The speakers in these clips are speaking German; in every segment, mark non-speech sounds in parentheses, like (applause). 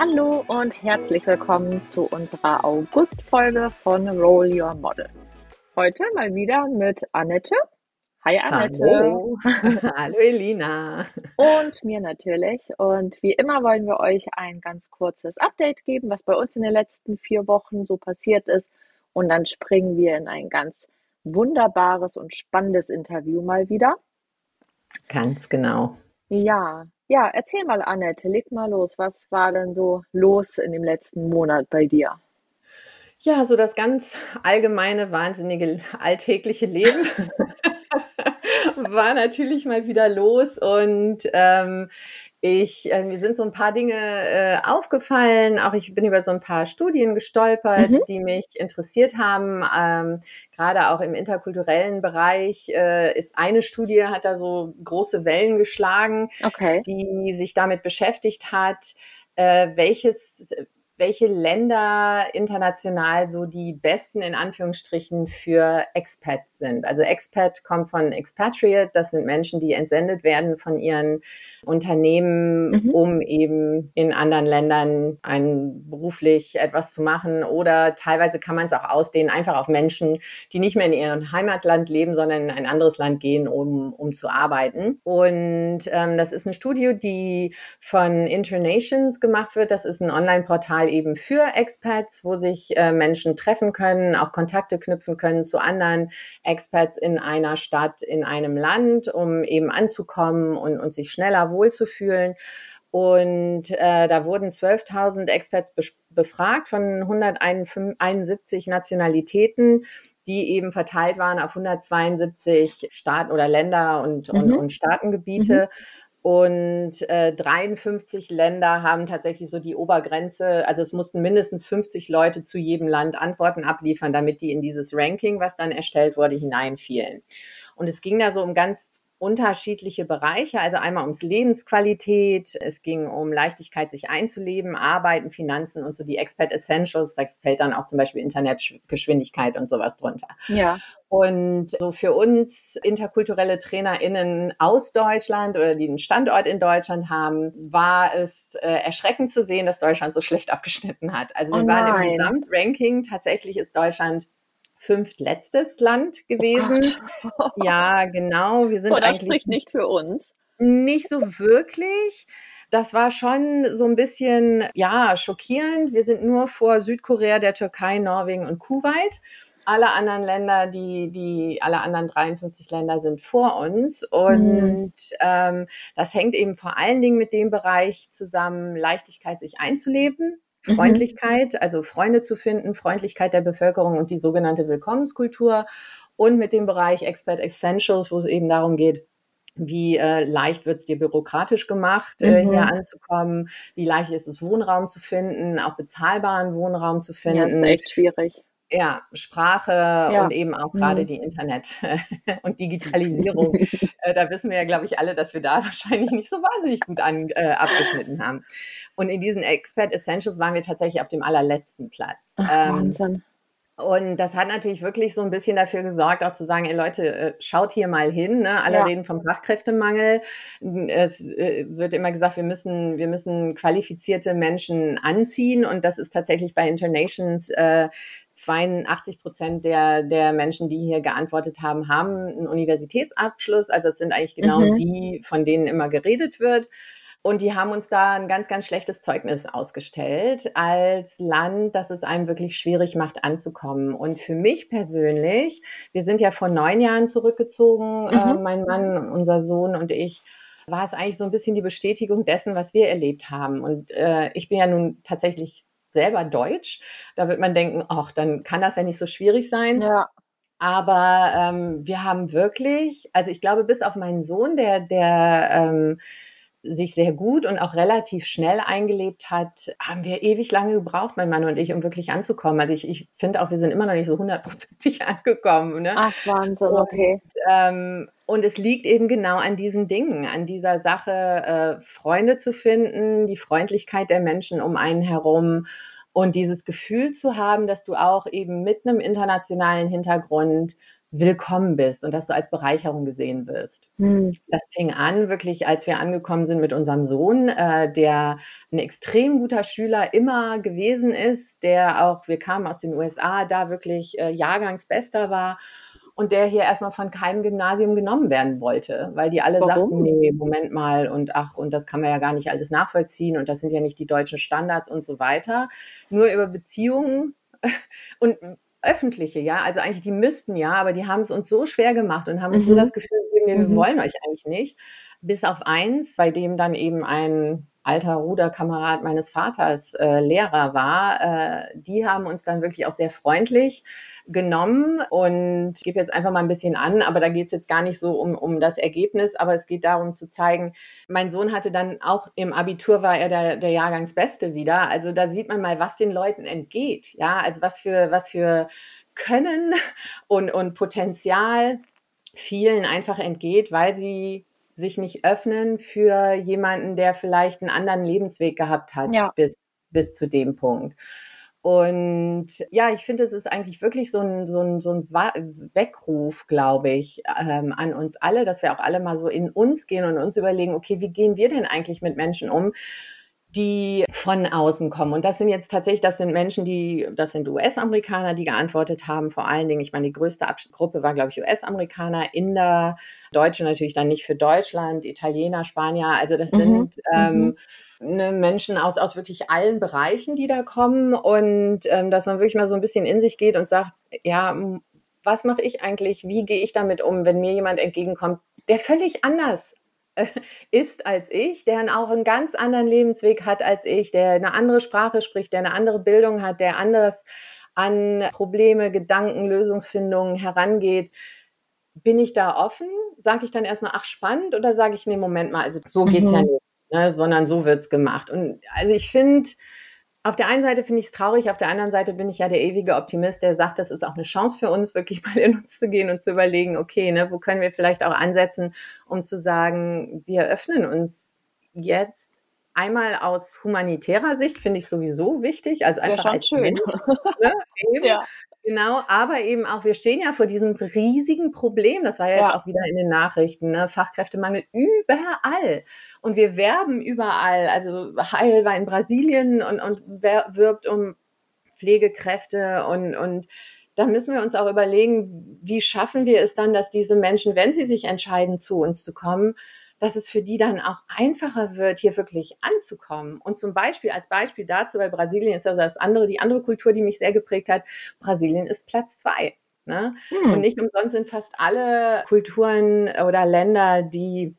Hallo und herzlich willkommen zu unserer August-Folge von Roll Your Model. Heute mal wieder mit Annette. Hi Annette. Hallo. (laughs) Hallo Elina. Und mir natürlich. Und wie immer wollen wir euch ein ganz kurzes Update geben, was bei uns in den letzten vier Wochen so passiert ist. Und dann springen wir in ein ganz wunderbares und spannendes Interview mal wieder. Ganz genau. Ja, ja, erzähl mal, Annette, leg mal los. Was war denn so los in dem letzten Monat bei dir? Ja, so das ganz allgemeine, wahnsinnige, alltägliche Leben (laughs) (laughs) war natürlich mal wieder los und ähm, ich, äh, mir sind so ein paar Dinge äh, aufgefallen. Auch ich bin über so ein paar Studien gestolpert, mhm. die mich interessiert haben. Ähm, Gerade auch im interkulturellen Bereich äh, ist eine Studie, hat da so große Wellen geschlagen, okay. die sich damit beschäftigt hat, äh, welches welche Länder international so die besten in Anführungsstrichen für Expats sind. Also Expat kommt von Expatriate, das sind Menschen, die entsendet werden von ihren Unternehmen, mhm. um eben in anderen Ländern ein beruflich etwas zu machen. Oder teilweise kann man es auch ausdehnen, einfach auf Menschen, die nicht mehr in ihrem Heimatland leben, sondern in ein anderes Land gehen, um, um zu arbeiten. Und ähm, das ist eine Studie, die von Internations gemacht wird. Das ist ein Online-Portal eben für Expats, wo sich äh, Menschen treffen können, auch Kontakte knüpfen können zu anderen Expats in einer Stadt, in einem Land, um eben anzukommen und, und sich schneller wohlzufühlen. Und äh, da wurden 12.000 Experts befragt von 171 Nationalitäten, die eben verteilt waren auf 172 Staaten oder Länder und, mhm. und, und Staatengebiete. Mhm. Und äh, 53 Länder haben tatsächlich so die Obergrenze. Also es mussten mindestens 50 Leute zu jedem Land Antworten abliefern, damit die in dieses Ranking, was dann erstellt wurde, hineinfielen. Und es ging da so um ganz unterschiedliche Bereiche, also einmal ums Lebensqualität, es ging um Leichtigkeit, sich einzuleben, Arbeiten, Finanzen und so die Expert Essentials, da fällt dann auch zum Beispiel Internetgeschwindigkeit und sowas drunter. Ja. Und so für uns interkulturelle TrainerInnen aus Deutschland oder die einen Standort in Deutschland haben, war es äh, erschreckend zu sehen, dass Deutschland so schlecht (laughs) abgeschnitten hat. Also wir oh waren im Gesamtranking, tatsächlich ist Deutschland fünftletztes Land oh gewesen. Oh ja, genau. Wir sind oh, das eigentlich spricht nicht für uns. Nicht so wirklich. Das war schon so ein bisschen, ja, schockierend. Wir sind nur vor Südkorea, der Türkei, Norwegen und Kuwait. Alle anderen Länder, die, die, alle anderen 53 Länder sind vor uns. Und mhm. ähm, das hängt eben vor allen Dingen mit dem Bereich zusammen, Leichtigkeit, sich einzuleben. Mhm. Freundlichkeit, mhm. also Freunde zu finden, Freundlichkeit der Bevölkerung und die sogenannte Willkommenskultur und mit dem Bereich Expert Essentials, wo es eben darum geht, wie äh, leicht wird es dir bürokratisch gemacht, äh, mhm. hier anzukommen? Wie leicht ist es, Wohnraum zu finden, auch bezahlbaren Wohnraum zu finden? Ja, das ist echt schwierig. Ja, Sprache ja. und eben auch gerade mhm. die Internet- (laughs) und (laughs) Digitalisierung. äh, da wissen wir ja, glaube ich, alle, dass wir da (laughs) wahrscheinlich nicht so wahnsinnig gut an, äh, abgeschnitten haben. Und in diesen Expert Essentials waren wir tatsächlich auf dem allerletzten Platz. Ach, ähm, Wahnsinn. Und das hat natürlich wirklich so ein bisschen dafür gesorgt, auch zu sagen, ey Leute, äh, schaut hier mal hin. Ne? Alle ja. reden vom Fachkräftemangel. Es äh, wird immer gesagt, wir müssen, wir müssen qualifizierte Menschen anziehen. Und das ist tatsächlich bei Internations äh, 82 Prozent der, der Menschen, die hier geantwortet haben, haben einen Universitätsabschluss. Also es sind eigentlich genau mhm. die, von denen immer geredet wird. Und die haben uns da ein ganz, ganz schlechtes Zeugnis ausgestellt als Land, das es einem wirklich schwierig macht, anzukommen. Und für mich persönlich, wir sind ja vor neun Jahren zurückgezogen, äh, mhm. äh, mein Mann, unser Sohn und ich, war es eigentlich so ein bisschen die Bestätigung dessen, was wir erlebt haben. Und äh, ich bin ja nun tatsächlich selber Deutsch. Da wird man denken, ach, dann kann das ja nicht so schwierig sein. Ja. Aber ähm, wir haben wirklich, also ich glaube, bis auf meinen Sohn, der, der ähm, sich sehr gut und auch relativ schnell eingelebt hat, haben wir ewig lange gebraucht, mein Mann und ich, um wirklich anzukommen. Also ich, ich finde auch, wir sind immer noch nicht so hundertprozentig (laughs) angekommen. Ne? Ach, Wahnsinn, okay. Und, ähm, und es liegt eben genau an diesen Dingen, an dieser Sache, äh, Freunde zu finden, die Freundlichkeit der Menschen um einen herum und dieses Gefühl zu haben, dass du auch eben mit einem internationalen Hintergrund willkommen bist und dass du als Bereicherung gesehen wirst. Mhm. Das fing an wirklich, als wir angekommen sind mit unserem Sohn, äh, der ein extrem guter Schüler immer gewesen ist, der auch, wir kamen aus den USA, da wirklich äh, Jahrgangsbester war und der hier erstmal von keinem Gymnasium genommen werden wollte, weil die alle Warum? sagten, nee, Moment mal und ach, und das kann man ja gar nicht alles nachvollziehen und das sind ja nicht die deutschen Standards und so weiter. Nur über Beziehungen (laughs) und öffentliche, ja, also eigentlich die müssten ja, aber die haben es uns so schwer gemacht und haben uns mhm. nur das Gefühl gegeben, nee, wir mhm. wollen euch eigentlich nicht. Bis auf eins, bei dem dann eben ein alter Ruderkamerad meines Vaters äh, Lehrer war, äh, die haben uns dann wirklich auch sehr freundlich genommen und ich gebe jetzt einfach mal ein bisschen an, aber da geht es jetzt gar nicht so um, um das Ergebnis, aber es geht darum zu zeigen, mein Sohn hatte dann auch im Abitur war er der, der Jahrgangsbeste wieder. Also da sieht man mal, was den Leuten entgeht. Ja, also was für, was für Können und, und Potenzial vielen einfach entgeht, weil sie sich nicht öffnen für jemanden, der vielleicht einen anderen Lebensweg gehabt hat ja. bis, bis zu dem Punkt. Und ja, ich finde, es ist eigentlich wirklich so ein, so ein, so ein Weckruf, glaube ich, ähm, an uns alle, dass wir auch alle mal so in uns gehen und uns überlegen, okay, wie gehen wir denn eigentlich mit Menschen um? Die von außen kommen. Und das sind jetzt tatsächlich, das sind Menschen, die, das sind US-Amerikaner, die geantwortet haben. Vor allen Dingen, ich meine, die größte Gruppe war, glaube ich, US-Amerikaner, Inder, Deutsche natürlich dann nicht für Deutschland, Italiener, Spanier. Also das mhm. sind ähm, mhm. ne, Menschen aus, aus wirklich allen Bereichen, die da kommen. Und ähm, dass man wirklich mal so ein bisschen in sich geht und sagt, ja, was mache ich eigentlich? Wie gehe ich damit um, wenn mir jemand entgegenkommt, der völlig anders (laughs) ist als ich, der auch einen ganz anderen Lebensweg hat als ich, der eine andere Sprache spricht, der eine andere Bildung hat, der anders an Probleme, Gedanken, Lösungsfindungen herangeht. Bin ich da offen? Sage ich dann erstmal, ach spannend, oder sage ich, nee, Moment mal, also so geht es mhm. ja nicht, ne, sondern so wird es gemacht. Und also ich finde, auf der einen Seite finde ich es traurig, auf der anderen Seite bin ich ja der ewige Optimist, der sagt, das ist auch eine Chance für uns, wirklich (laughs) mal in uns zu gehen und zu überlegen, okay, ne, wo können wir vielleicht auch ansetzen, um zu sagen, wir öffnen uns jetzt einmal aus humanitärer Sicht, finde ich sowieso wichtig, also einfach ja, als schön. Mensch. (laughs) Ne, ja. Genau, aber eben auch, wir stehen ja vor diesem riesigen Problem. Das war ja, ja. jetzt auch wieder in den Nachrichten, ne? Fachkräftemangel überall. Und wir werben überall. Also Heil war in Brasilien und, und wirbt um Pflegekräfte und, und da müssen wir uns auch überlegen, wie schaffen wir es dann, dass diese Menschen, wenn sie sich entscheiden, zu uns zu kommen, dass es für die dann auch einfacher wird, hier wirklich anzukommen. Und zum Beispiel, als Beispiel dazu, weil Brasilien ist also das andere, die andere Kultur, die mich sehr geprägt hat, Brasilien ist Platz zwei. Ne? Hm. Und nicht umsonst sind fast alle Kulturen oder Länder, die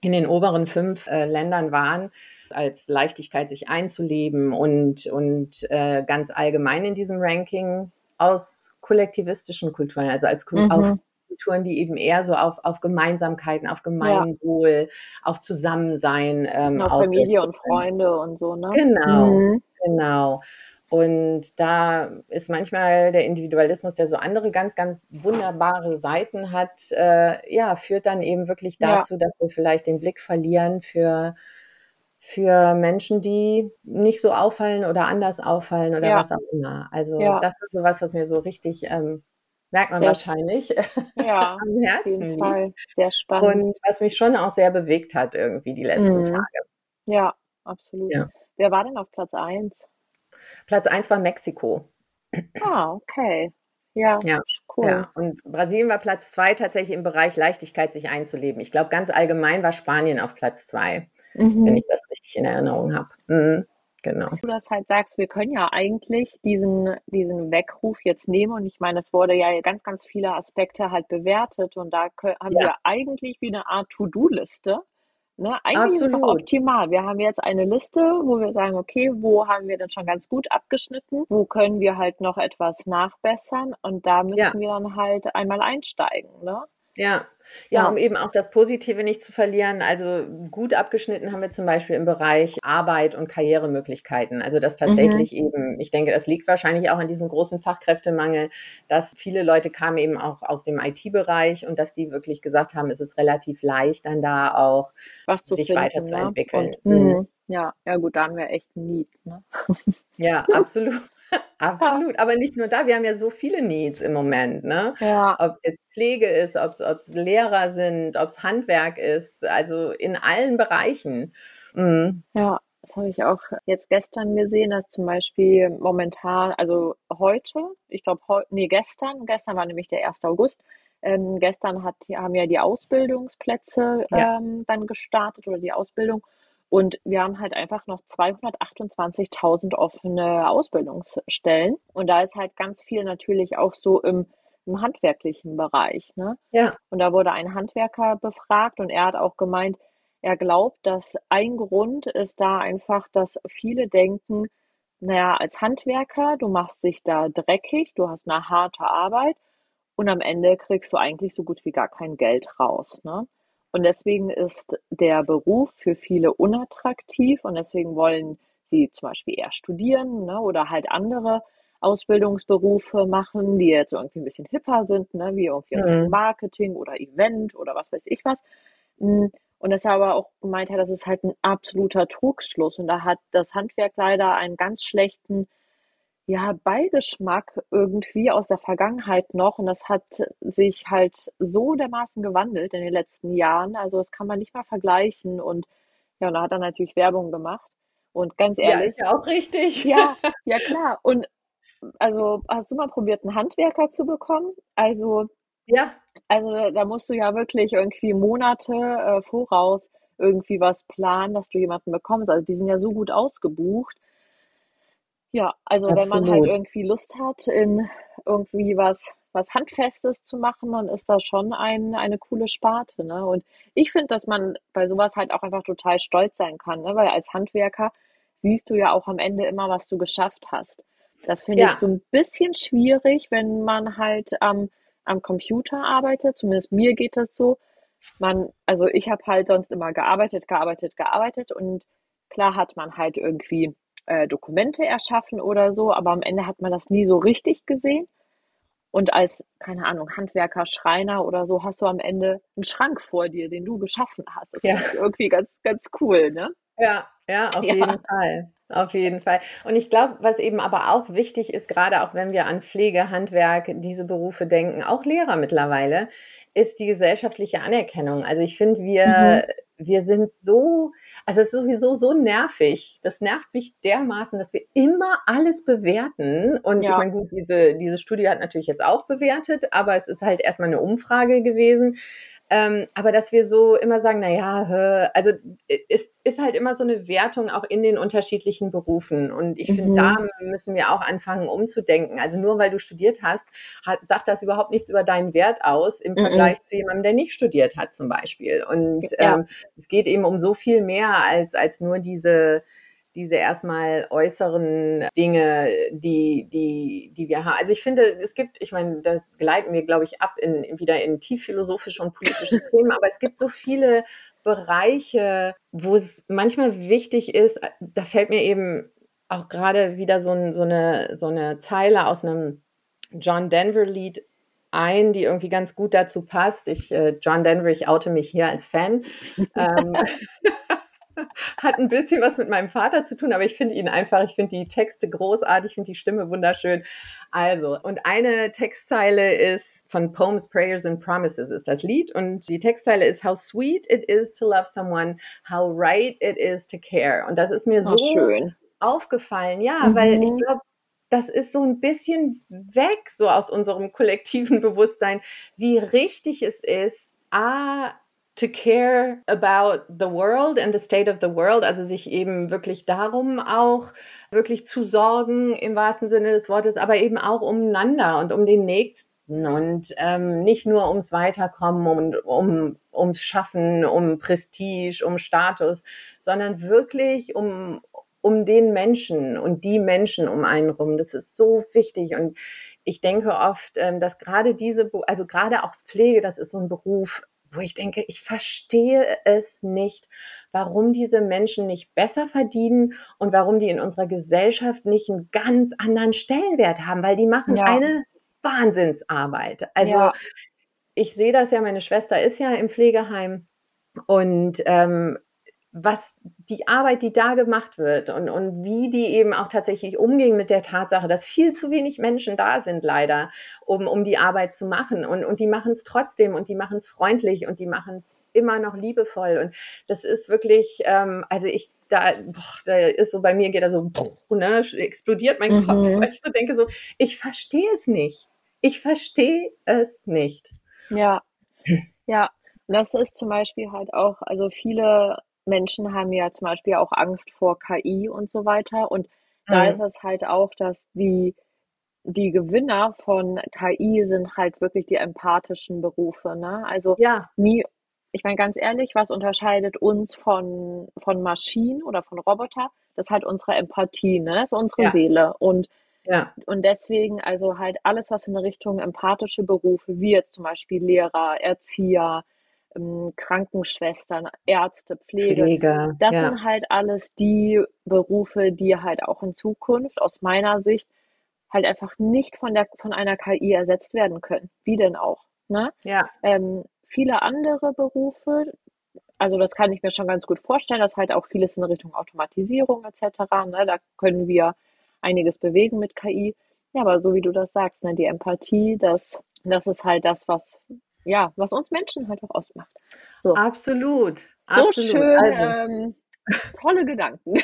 in den oberen fünf äh, Ländern waren, als Leichtigkeit sich einzuleben und, und äh, ganz allgemein in diesem Ranking aus kollektivistischen Kulturen, also als mhm. auf Kulturen, die eben eher so auf, auf Gemeinsamkeiten, auf Gemeinwohl, ja. auf Zusammensein ähm, auf Familie und Freunde und so, ne? Genau, mhm. genau. Und da ist manchmal der Individualismus, der so andere ganz, ganz wunderbare Seiten hat, äh, ja, führt dann eben wirklich dazu, ja. dass wir vielleicht den Blick verlieren für, für Menschen, die nicht so auffallen oder anders auffallen oder ja. was auch immer. Also ja. das ist so was, was mir so richtig ähm, merkt man sehr, wahrscheinlich, (laughs) ja, am Herzen liegt. Fall. Sehr spannend. Und was mich schon auch sehr bewegt hat irgendwie die letzten mhm. Tage. Ja, absolut. Ja. Wer war denn auf Platz 1? Platz 1 war Mexiko. Ah, okay. Ja, ja, cool. Ja. Und Brasilien war Platz 2 tatsächlich im Bereich Leichtigkeit, sich einzuleben. Ich glaube, ganz allgemein war Spanien auf Platz 2, mhm. wenn ich das richtig in Erinnerung habe. Mhm. Genau. Du das halt sagst, wir können ja eigentlich diesen, diesen Weckruf jetzt nehmen und ich meine, es wurde ja ganz, ganz viele Aspekte halt bewertet und da können, haben ja. wir eigentlich wie eine Art To-Do-Liste. Ne? Eigentlich Absolut. ist optimal. Wir haben jetzt eine Liste, wo wir sagen, okay, wo haben wir denn schon ganz gut abgeschnitten? Wo können wir halt noch etwas nachbessern? Und da müssen ja. wir dann halt einmal einsteigen. Ne? Ja. Ja, um eben auch das Positive nicht zu verlieren. Also gut abgeschnitten haben wir zum Beispiel im Bereich Arbeit und Karrieremöglichkeiten. Also das mhm. tatsächlich mhm. eben, ich denke, das liegt wahrscheinlich auch an diesem großen Fachkräftemangel, dass viele Leute kamen eben auch aus dem IT-Bereich und dass die wirklich gesagt haben, es ist relativ leicht, dann da auch sich finden, weiterzuentwickeln. Ne? Und, mhm. Ja, ja gut, da haben wir echt ein Need. Ne? Ja, (laughs) absolut. Absolut, aber nicht nur da, wir haben ja so viele Needs im Moment, ne? Ja. Ob's jetzt Pflege ist, ob's ob's Lehrer sind, ob's Handwerk ist, also in allen Bereichen. Mhm. Ja, das habe ich auch jetzt gestern gesehen, dass zum Beispiel momentan, also heute, ich glaube heu ne, gestern gestern war nämlich der 1. August, ähm, gestern hat haben ja die Ausbildungsplätze, Ja. ähm, dann gestartet oder die Ausbildung und wir haben halt einfach noch 228.000 offene Ausbildungsstellen und da ist halt ganz viel natürlich auch so im im handwerklichen Bereich, ne? Ja. Und da wurde ein Handwerker befragt und er hat auch gemeint, er glaubt, dass ein Grund ist da einfach, dass viele denken, na ja, als Handwerker, du machst dich da dreckig, du hast 'ne harte Arbeit und am Ende kriegst du eigentlich so gut wie gar kein Geld raus, ne? Und deswegen ist der Beruf für viele unattraktiv und deswegen wollen sie zum Beispiel eher studieren, ne, oder halt andere Ausbildungsberufe machen, die jetzt irgendwie 'n bisschen hipper sind, ne, wie irgendwie Mhm. Marketing oder Event oder was weiß ich was. Hm, und dass er aber auch gemeint hat, das ist halt 'n absoluter Trugschluss und da hat das Handwerk leider einen ganz schlechten, ja, Beigeschmack irgendwie aus der Vergangenheit noch und das hat sich halt so dermaßen gewandelt in den letzten Jahren. Also, das kann man nicht mal vergleichen und ja, und da hat er natürlich Werbung gemacht und ganz Ja, ehrlich ist ja auch richtig. Ja, (laughs) ja klar. Und also, hast du mal probiert, 'n Handwerker zu bekommen? Also Ja. also, da musst du ja wirklich irgendwie Monate, äh, voraus irgendwie was planen, dass du jemanden bekommst. Also, die sind ja so gut ausgebucht. Ja, also, wenn man halt Absolut. irgendwie Lust hat, in irgendwie was was Handfestes zu machen, dann ist das schon ein eine coole Sparte, ne? Und ich finde, dass man bei so was halt auch einfach total stolz sein kann, ne, weil als Handwerker siehst du ja auch am Ende immer, was du geschafft hast. Das finde ich Ja. so 'n bisschen schwierig, wenn man halt am am Computer arbeitet, zumindest mir geht das so. Man also, ich habe halt sonst immer gearbeitet, gearbeitet, gearbeitet und klar hat man halt irgendwie, äh, Dokumente erschaffen oder so, aber am Ende hat man das nie so richtig gesehen. Und als, keine Ahnung, Handwerker, Schreiner oder so hast du am Ende 'n Schrank vor dir, den du geschaffen hast. Das Ja. ich irgendwie ganz ganz cool, ne? Ja, ja, auf Ja. jeden Fall. Auf jeden Fall. Und ich glaube, was eben aber auch wichtig ist, grade auch wenn wir an Pflege, Handwerk, diese Berufe denken, auch Lehrer mittlerweile, ist die gesellschaftliche Anerkennung. Also, ich finde, Mhm. Wir sind so also, es ist sowieso so nervig. Das nervt mich dermaßen, dass wir immer alles bewerten. Und ich Ja. meine, gut, diese diese Studie hat natürlich jetzt auch bewertet, aber es ist halt erst mal 'ne Umfrage gewesen. Ähm, aber dass wir so immer sagen: „Na ja, hä“ also, e es ist halt immer so 'ne Wertung auch in den unterschiedlichen Berufen. Und ich finde, da Mhm. müssen wir auch anfangen umzudenken. Also, nur weil du studiert hast, hat sagt das überhaupt nichts über deinen Wert aus im Mm-mm. Vergleich zu jemandem, der nicht studiert hat zum Beispiel. Und, Ja. ähm, es geht eben um so viel mehr als als nur diese diese erst mal äußeren Dinge, die die die wir ha also, ich finde, es gibt ich meine, da gleiten wir, glaube ich, ab in wieder in tief philosophische und politische (laughs) Themen, aber es gibt so viele Bereiche, wo es manchmal wichtig ist da fällt mir eben auch grade wieder so so 'ne so 'ne Zeile aus 'nem John Denver Lied ein, die irgendwie ganz gut dazu passt. Ich äh, John Denver, ich oute mich hier als Fan. (laughs) Ähm, (laughs) hat 'n bisschen was mit meinem Vater zu tun, aber ich finde ihn einfach ich finde die Texte großartig, ich finde die Stimme wunderschön. Also, und eine Textzeile ist von „Poems, Prayers and Promises“ ist das Lied und die Textzeile ist: „How sweet it is to love someone, how right it is to care.“ Und das ist mir Oh, so schön. aufgefallen, ja, weil ich Mhm. glaube, das ist so 'n bisschen weg so aus unserem kollektiven Bewusstsein, wie richtig es ist, A, to care about the world and the state of the world, also, sich eben wirklich darum auch wirklich zu sorgen im wahrsten Sinne des Wortes, aber eben auch umeinander und um den Nächsten und, ähm, nicht nur ums Weiterkommen und um ums Schaffen, um Prestige, um Status, sondern wirklich um um den Menschen und die Menschen um einen rum. Das ist so wichtig und ich denke oft, ähm, dass grade diese also, grade auch Pflege, das ist so 'n Beruf, wo ich denke, ich verstehe es nicht, warum diese Menschen nicht besser verdienen und warum die in unserer Gesellschaft nicht 'n ganz anderen Stellenwert haben, weil die machen Ja. eine Wahnsinnsarbeit. Also, Ja. ich sehe das ja, meine Schwester ist ja im Pflegeheim und, ähm, was die Arbeit, die da gemacht wird und, und wie die eben auch tatsächlich umgehen mit der Tatsache, dass viel zu wenig Menschen da sind, leider, um, um die Arbeit zu machen. Und, und die machen es trotzdem und die machen es freundlich und die machen es immer noch liebevoll. Und das ist wirklich, ähm, also ich, da, boah, da ist so bei mir geht da so, boah, ne, explodiert mein mhm. Kopf, weil ich so denke so, ich verstehe es nicht. Ich verstehe es nicht. Ja, ja. das ist zum Beispiel halt auch, also viele Menschen haben ja zum Beispiel auch Angst vor KI und so weiter. Und da mhm. ist es halt auch, dass die, die Gewinner von KI sind halt wirklich die empathischen Berufe. Ne? Also ja. nie, ich meine ganz ehrlich, was unterscheidet uns von, von Maschinen oder von Roboter? Das ist halt unsere Empathie, ne? Das ist unsere ja. Seele. Und, ja. und deswegen, also halt alles, was in Richtung empathische Berufe, wie jetzt zum Beispiel Lehrer, Erzieher, Krankenschwestern, Ärzte, Pflege. Pflege das ja. sind halt alles die Berufe, die halt auch in Zukunft aus meiner Sicht halt einfach nicht von der von einer KI ersetzt werden können. Wie denn auch? Ne? Ja. Ähm, viele andere Berufe, also das kann ich mir schon ganz gut vorstellen, dass halt auch vieles in Richtung Automatisierung etc. Ne? Da können wir einiges bewegen mit KI. Ja, aber so wie du das sagst, ne, die Empathie, das, das ist halt das, was ja, was uns Menschen halt auch ausmacht. So. Absolut. So absolut. schön. Also. Ähm, tolle Gedanken.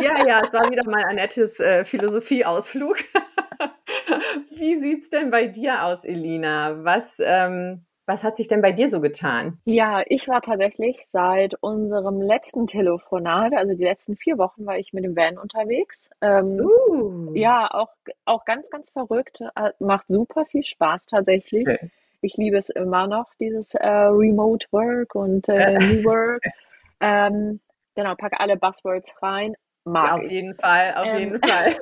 Ja, ja, es war wieder mal ein nettes äh, Philosophieausflug. (laughs) Wie sieht es denn bei dir aus, Elina? Was, ähm, was hat sich denn bei dir so getan? Ja, ich war tatsächlich seit unserem letzten Telefonat, also die letzten vier Wochen, war ich mit dem Van unterwegs. Ähm, uh. Ja, auch, auch ganz, ganz verrückt. Äh, macht super viel Spaß tatsächlich. Schön ich liebe es immer noch, dieses äh, Remote Work und äh, New Work. (laughs) Ähm, genau, packe alle Buzzwords rein. Mag ja, auf ich. jeden Fall, auf ähm, jeden Fall.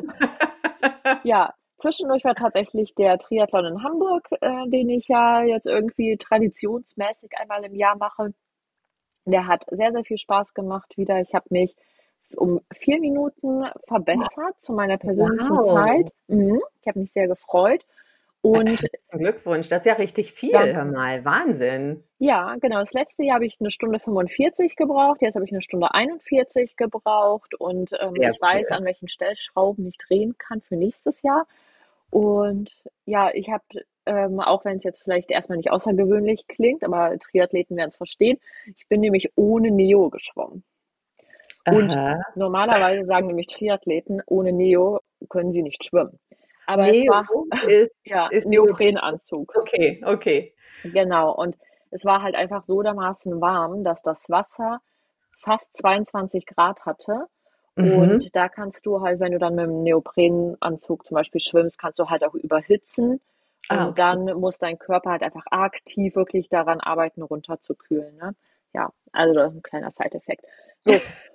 (laughs) (laughs) ja, zwischendurch war tatsächlich der Triathlon in Hamburg, äh, den ich ja jetzt irgendwie traditionsmäßig einmal im Jahr mache. Der hat sehr, sehr viel Spaß gemacht wieder. Ich habe mich um vier Minuten verbessert zu meiner persönlichen wow. Zeit. Mhm. Ich habe mich sehr gefreut. Und (laughs) Glückwunsch, das ist ja richtig viel, danke. hör mal, Wahnsinn. Ja, genau. Das letzte Jahr habe ich eine Stunde 45 gebraucht, jetzt habe ich eine Stunde 41 gebraucht und ähm, ich cool. weiß, an welchen Stellschrauben ich drehen kann für nächstes Jahr. Und ja, ich habe, ähm, auch wenn es jetzt vielleicht erstmal nicht außergewöhnlich klingt, aber Triathleten werden es verstehen, ich bin nämlich ohne Neo geschwommen. Und normalerweise sagen nämlich Triathleten, ohne Neo können sie nicht schwimmen. Aber Neo es war (laughs) ist, ja, ist Neoprenanzug. Okay, okay. Genau. Und es war halt einfach so dermaßen warm, dass das Wasser fast 22 Grad hatte. Mhm. Und da kannst du halt, wenn du dann mit dem Neoprenanzug zum Beispiel schwimmst, kannst du halt auch überhitzen. Ah, und okay. dann muss dein Körper halt einfach aktiv wirklich daran arbeiten, runterzukühlen. Ne? Ja, also ein kleiner Side-Effekt. So, (laughs)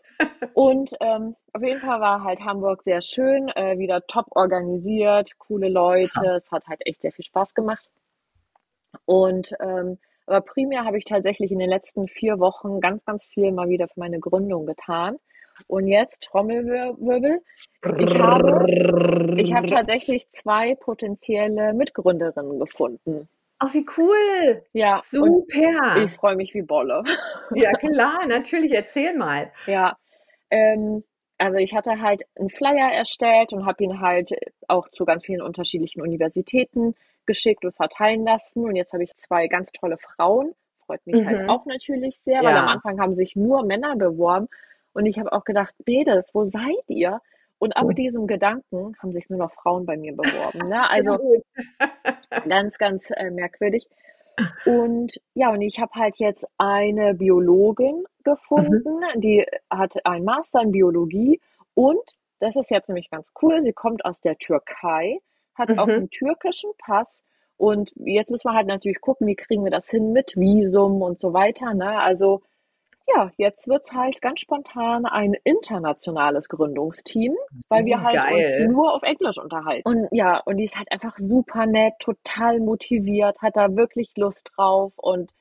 Und ähm, auf jeden Fall war halt Hamburg sehr schön, äh, wieder top organisiert, coole Leute. Ja. Es hat halt echt sehr viel Spaß gemacht. Und ähm, aber primär habe ich tatsächlich in den letzten vier Wochen ganz, ganz viel mal wieder für meine Gründung getan. Und jetzt Trommelwirbel. Ich habe, ich habe tatsächlich zwei potenzielle Mitgründerinnen gefunden. Ach, wie cool. Ja, super. Ich freue mich wie Bolle. Ja, (laughs) klar, natürlich. Erzähl mal. Ja, ähm, also ich hatte halt einen Flyer erstellt und habe ihn halt auch zu ganz vielen unterschiedlichen Universitäten geschickt und verteilen lassen. Und jetzt habe ich zwei ganz tolle Frauen. Freut mich halt mhm. halt auch natürlich sehr, weil am Anfang haben sich nur Männer beworben. Und ich habe auch gedacht, Bedes, wo seid ihr? Und ab diesem Gedanken haben sich nur noch Frauen bei mir beworben. Ne? (laughs) Also ganz, ganz äh, merkwürdig. Und ja, und ich habe halt jetzt eine Biologin gefunden, mhm. die hat einen Master in Biologie und das ist jetzt nämlich ganz cool, sie kommt aus der Türkei, hat mhm. auch einen türkischen Pass und jetzt müssen wir halt natürlich gucken, wie kriegen wir das hin mit Visum und so weiter. Ne? Also ja, jetzt wird es halt ganz spontan ein internationales Gründungsteam, weil wir halt Geil. uns nur auf Englisch unterhalten. Und ja, und die ist halt einfach super nett, total motiviert, hat da wirklich Lust drauf und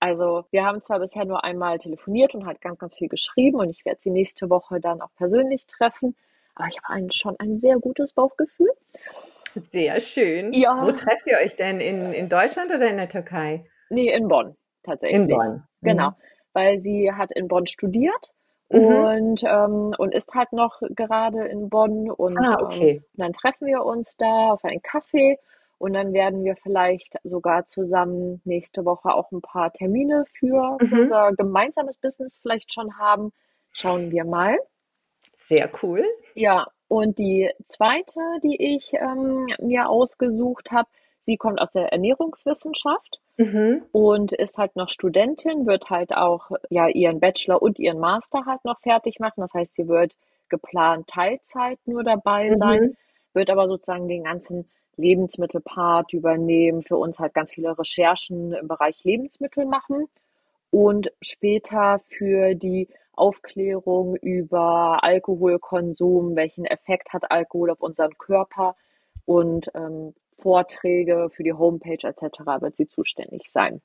also wir haben zwar bisher nur einmal telefoniert und halt ganz, ganz viel geschrieben und ich werde sie nächste Woche dann auch persönlich treffen, aber ich habe schon ein sehr gutes Bauchgefühl. Sehr schön. Ja. Wo trefft ihr euch denn? In, in Deutschland oder in der Türkei? Nee, in Bonn tatsächlich. In Bonn. Genau. Weil sie hat in Bonn studiert mhm. und, ähm, und ist halt noch gerade in Bonn und ah, okay. ähm, dann treffen wir uns da auf einen Kaffee und dann werden wir vielleicht sogar zusammen nächste Woche auch ein paar Termine für, für Mhm. unser gemeinsames Business vielleicht schon haben. Schauen wir mal. Sehr cool. Ja, und die zweite, die ich ähm, mir ausgesucht habe, sie kommt aus der Ernährungswissenschaft Mhm. und ist halt noch Studentin, wird halt auch ja ihren Bachelor und ihren Master halt noch fertig machen. Das heißt, sie wird geplant Teilzeit nur dabei sein, Mhm. wird aber sozusagen den ganzen Lebensmittelpart übernehmen, für uns halt ganz viele Recherchen im Bereich Lebensmittel machen und später für die Aufklärung über Alkoholkonsum, welchen Effekt hat Alkohol auf unseren Körper und ähm, Vorträge für die Homepage etc. wird sie zuständig sein.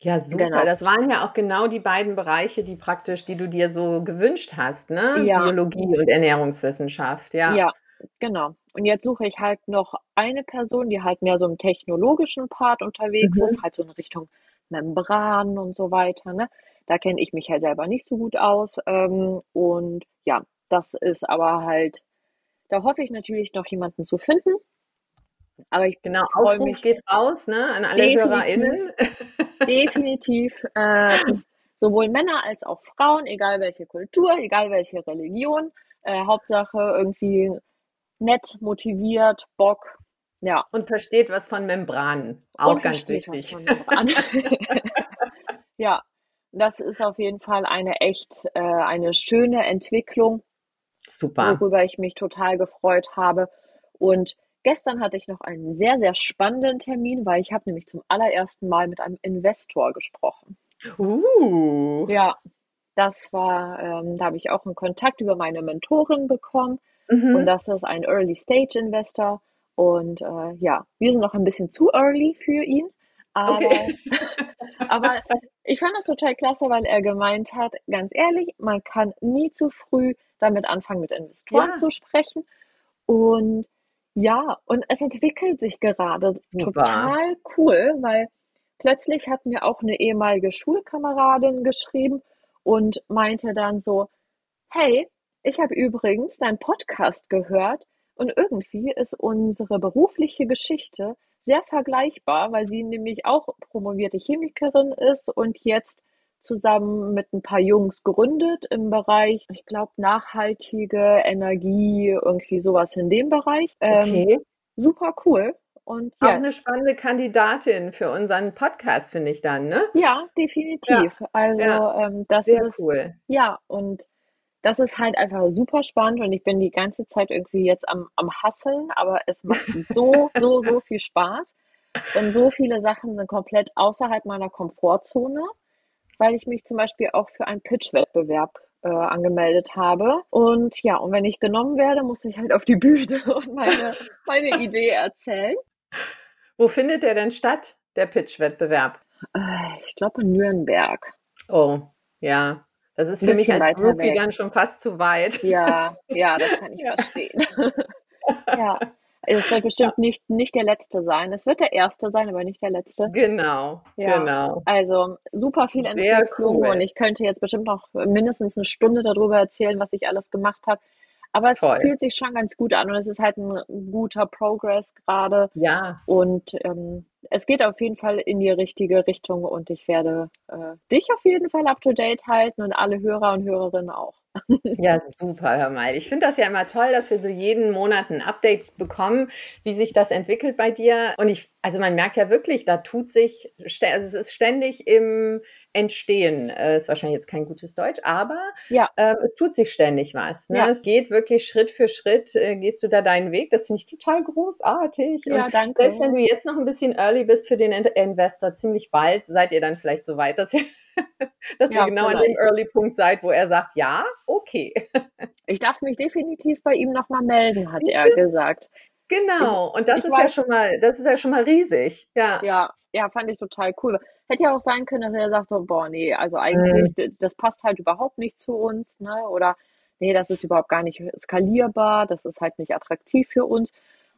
Ja, super. Genau. Das waren ja auch genau die beiden Bereiche, die praktisch, die du dir so gewünscht hast, ne? Ja. Biologie und Ernährungswissenschaft, ja. Ja, genau. Und jetzt suche ich halt noch eine Person, die halt mehr so im technologischen Part unterwegs Mhm. ist, halt so in Richtung Membran und so weiter. Ne? Da kenne ich mich halt selber nicht so gut aus. Ähm, und ja, das ist aber halt, da hoffe ich natürlich noch jemanden zu finden. Aber ich Genau, Aufruf mich geht raus, ne, an alle Definitiv. HörerInnen. (laughs) definitiv äh, sowohl Männer als auch Frauen, egal welche Kultur, egal welche Religion. Äh, Hauptsache irgendwie nett, motiviert, Bock. Ja, Und versteht was von Membranen. Auch und ganz wichtig. (laughs) ja, das ist auf jeden Fall eine echt, äh, eine schöne Entwicklung, Super. worüber ich mich total gefreut habe. Und gestern hatte ich noch einen sehr, sehr spannenden Termin, weil ich habe nämlich zum allerersten Mal mit einem Investor gesprochen. Uh. Ja, das war, ähm, da habe ich auch einen Kontakt über meine Mentorin bekommen Mhm. und das ist ein Early Stage Investor. Und äh, ja, wir sind noch ein bisschen zu early für ihn, aber, Okay. (laughs) aber ich fand das total klasse, weil er gemeint hat, ganz ehrlich, man kann nie zu früh damit anfangen, mit Investoren Ja. zu sprechen. Und ja, und es entwickelt sich gerade Super. total cool, weil plötzlich hat mir auch eine ehemalige Schulkameradin geschrieben und meinte dann so, hey, ich habe übrigens deinen Podcast gehört und irgendwie ist unsere berufliche Geschichte sehr vergleichbar, weil sie nämlich auch promovierte Chemikerin ist und jetzt zusammen mit ein paar Jungs gründet im Bereich, ich glaube, nachhaltige Energie, irgendwie sowas in dem Bereich. Ähm, Okay. super cool. Und Auch ja, eine spannende Kandidatin für unseren Podcast, finde ich dann, ne? ja, definitiv. Also ja. ähm, das Sehr ist cool. Ja, und das ist halt einfach super spannend und ich bin die ganze Zeit irgendwie jetzt am, am Hasseln, aber es macht so, (laughs) so, so viel Spaß. Und so viele Sachen sind komplett außerhalb meiner Komfortzone, weil ich mich zum Beispiel auch für einen Pitch-Wettbewerb äh, angemeldet habe. Und ja, und wenn ich genommen werde, muss ich halt auf die Bühne (laughs) und meine, meine Idee erzählen. Wo findet der denn statt, der Pitch-Wettbewerb? Äh, Ich glaube in Nürnberg. Oh, ja. Das ist für mich als Rookie weg. dann schon fast zu weit. Ja, ja, das kann (laughs) ich Ja. verstehen. (laughs) Ja, es wird bestimmt nicht, nicht der letzte sein. Es wird der erste sein, aber nicht der letzte. Genau, Ja, genau. also super viel Entwicklung und cool. ich könnte jetzt bestimmt noch mindestens eine Stunde darüber erzählen, was ich alles gemacht habe. Aber es Toll. fühlt sich schon ganz gut an und es ist halt ein guter Progress gerade. Ja, Und ähm, es geht auf jeden Fall in die richtige Richtung und ich werde äh, dich auf jeden Fall up to date halten und alle Hörer und Hörerinnen auch. Ja, super, hör mal. Ich finde das ja immer toll, dass wir so jeden Monat ein Update bekommen, wie sich das entwickelt bei dir. Und ich, also man merkt ja wirklich, da tut sich, also es ist ständig im Entstehen. Äh, ist wahrscheinlich jetzt kein gutes Deutsch, aber Ja, ähm, es tut sich ständig was. Ne? ja, Es geht wirklich Schritt für Schritt, äh, gehst du da deinen Weg. Das finde ich total großartig. Und ja, selbst danke. wenn du jetzt noch ein bisschen early bist für den In- Investor, ziemlich bald seid ihr dann vielleicht so weit, dass ihr, (laughs) dass ihr Ja, genau an dem vielleicht. Early-Punkt seid, wo er sagt, ja, okay. (laughs) Ich darf mich definitiv bei ihm nochmal melden, hat er gesagt. Genau. Und das ich ist ja weiß, schon mal, das ist ja schon mal riesig. Ja. ja, ja, fand ich total cool. Hätte ja auch sein können, dass er sagt so, boah, nee, also Mhm. eigentlich, d- das passt halt überhaupt nicht zu uns, ne? Oder nee, das ist überhaupt gar nicht skalierbar, das ist halt nicht attraktiv für uns.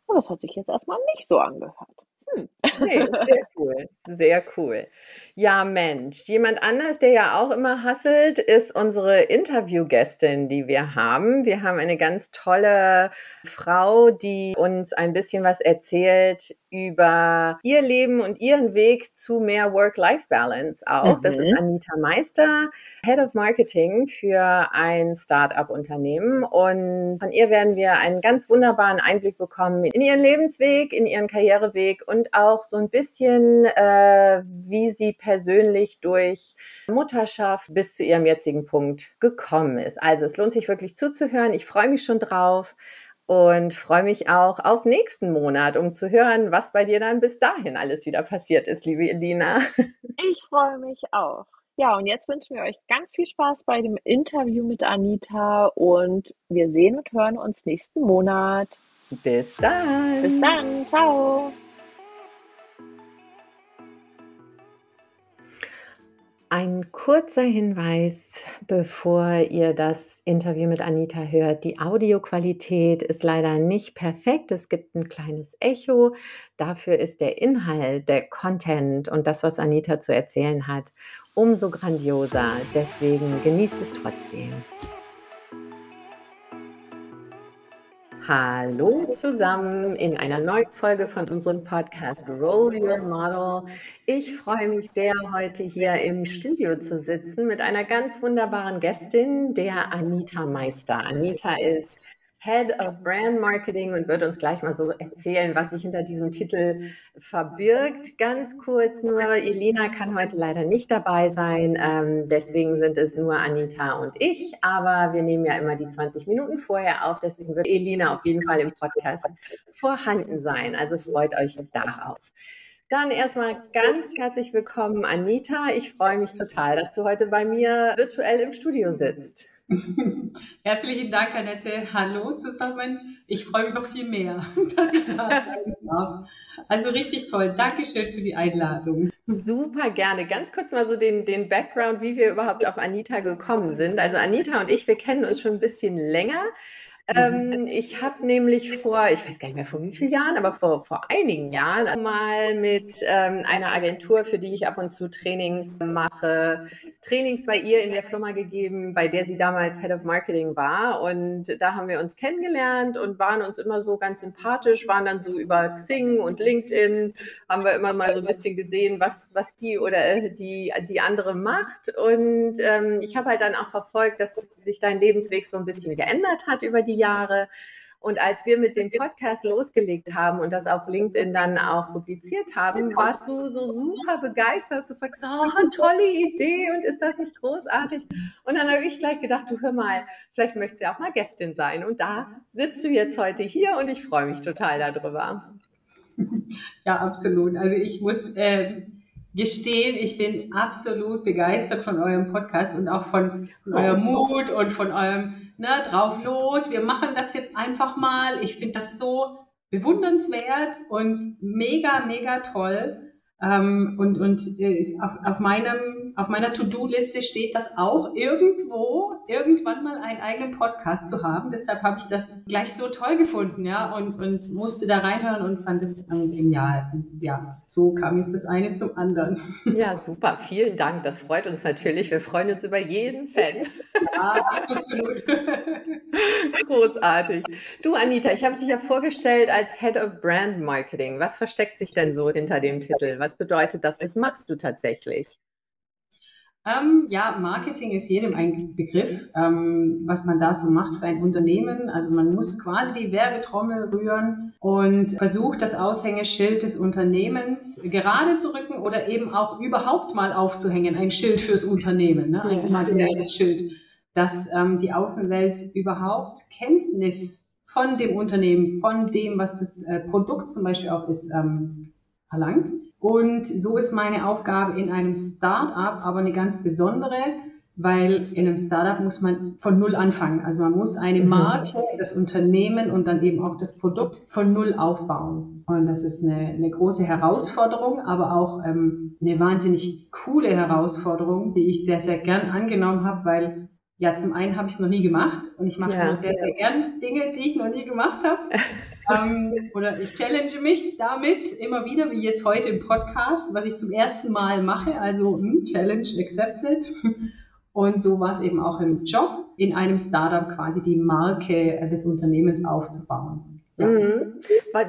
Und das hat sich jetzt erstmal nicht so angehört. Hm. (laughs) Sehr cool, sehr cool. Ja, Mensch, jemand anders, der ja auch immer hasselt, ist unsere Interviewgästin, die wir haben. Wir haben eine ganz tolle Frau, die uns ein bisschen was erzählt über ihr Leben und ihren Weg zu mehr Work-Life-Balance auch. Mhm. Das ist mhm. Anita Meister, Head of Marketing für ein Start-up-Unternehmen. Und von ihr werden wir einen ganz wunderbaren Einblick bekommen in ihren Lebensweg, in ihren Karriereweg und auch so ein bisschen, äh, wie sie persönlich durch Mutterschaft bis zu ihrem jetzigen Punkt gekommen ist. Also es lohnt sich wirklich zuzuhören. Ich freue mich schon drauf und freue mich auch auf nächsten Monat, um zu hören, was bei dir dann bis dahin alles wieder passiert ist, liebe Elina. (laughs) Ich freue mich auch. Ja, und jetzt wünschen wir euch ganz viel Spaß bei dem Interview mit Anita und wir sehen und hören uns nächsten Monat. Bis dann. Bis dann. Ciao. Ein kurzer Hinweis, bevor ihr das Interview mit Anita hört. Die Audioqualität ist leider nicht perfekt. Es gibt ein kleines Echo. Dafür ist der Inhalt, der Content und das, was Anita zu erzählen hat, umso grandioser. Deswegen genießt es trotzdem. Hallo zusammen in einer neuen Folge von unserem Podcast Roll Your Model. Ich freue mich sehr, heute hier im Studio zu sitzen mit einer ganz wunderbaren Gästin, der Anita Meister. Anita ist Head of Brand Marketing und wird uns gleich mal so erzählen, was sich hinter diesem Titel verbirgt. Ganz kurz nur, Elena kann heute leider nicht dabei sein, ähm, deswegen sind es nur Anita und ich, aber wir nehmen ja immer die 20 Minuten vorher auf, deswegen wird Elena auf jeden Fall im Podcast vorhanden sein. Also freut euch darauf. Dann erstmal ganz herzlich willkommen, Anita. Ich freue mich total, dass du heute bei mir virtuell im Studio sitzt. (laughs) Herzlichen Dank, Annette. Hallo zusammen. Ich freue mich noch viel mehr, (laughs) dass ich da sein darf. Also richtig toll. Dankeschön für die Einladung. Super gerne. Ganz kurz mal so den, den Background, wie wir überhaupt auf Anita gekommen sind. Also Anita und ich, wir kennen uns schon ein bisschen länger. Mhm. Ähm, ich habe nämlich vor, ich weiß gar nicht mehr vor wie vielen Jahren, aber vor, vor einigen Jahren mal mit ähm, einer Agentur, für die ich ab und zu Trainings mache, Trainings bei ihr in der Firma gegeben, bei der sie damals Head of Marketing war. Und da haben wir uns kennengelernt und waren uns immer so ganz sympathisch, waren dann so über Xing und LinkedIn, haben wir immer mal so ein bisschen gesehen, was, was die oder die, die andere macht. Und ähm, ich habe halt dann auch verfolgt, dass sich dein Lebensweg so ein bisschen geändert hat über die Jahre. Und als wir mit dem Podcast losgelegt haben und das auf LinkedIn dann auch publiziert haben, warst du so super begeistert. Du fragst, oh, tolle Idee und ist das nicht großartig? Und dann habe ich gleich gedacht, du hör mal, vielleicht möchtest du ja auch mal Gästin sein. Und da sitzt du jetzt heute hier und ich freue mich total darüber. (laughs) Ja, absolut. Also ich muss äh, gestehen, ich bin absolut begeistert von eurem Podcast und auch von, von eurem Mut und von eurem ne, drauf los, wir machen das jetzt einfach mal. Ich finde das so bewundernswert und mega, mega toll. Ähm, und und äh, auf, auf, meinem, auf meiner To-Do-Liste steht das auch irgendwo, irgendwann mal einen eigenen Podcast zu haben. Deshalb habe ich das gleich so toll gefunden, ja, und, und musste da reinhören und fand es ähm, genial. Ja, so kam jetzt das eine zum anderen. Ja, super. Vielen Dank. Das freut uns natürlich. Wir freuen uns über jeden Fan. Ja, absolut. (laughs) Großartig. Du, Anita, ich habe dich ja vorgestellt als Head of Brand Marketing. Was versteckt sich denn so hinter dem Titel? Was bedeutet das? Was machst du tatsächlich? Ähm, ja, Marketing ist jedem ein Begriff, ähm, was man da so macht für ein Unternehmen. Also man muss quasi die Werbetrommel rühren und versucht, das Aushängeschild des Unternehmens gerade zu rücken oder eben auch überhaupt mal aufzuhängen, ein Schild fürs Unternehmen, ne? ein imaginäres Schild, dass ähm, die Außenwelt überhaupt Kenntnis von dem Unternehmen, von dem, was das äh, Produkt zum Beispiel auch ist, ähm, erlangt. Und so ist meine Aufgabe in einem Startup aber eine ganz besondere, weil in einem Startup muss man von Null anfangen. Also man muss eine mhm. Marke, das Unternehmen und dann eben auch das Produkt von Null aufbauen. Und das ist eine, eine große Herausforderung, aber auch ähm, eine wahnsinnig coole Herausforderung, die ich sehr, sehr gern angenommen habe, weil ja, zum einen habe ich es noch nie gemacht und ich mache ja. sehr, sehr gern Dinge, die ich noch nie gemacht habe. (laughs) ähm, oder ich challenge mich damit immer wieder, wie jetzt heute im Podcast, was ich zum ersten Mal mache. Also hm, Challenge accepted. Und so war es eben auch im Job, in einem Startup quasi die Marke des Unternehmens aufzubauen. Ja. Mhm.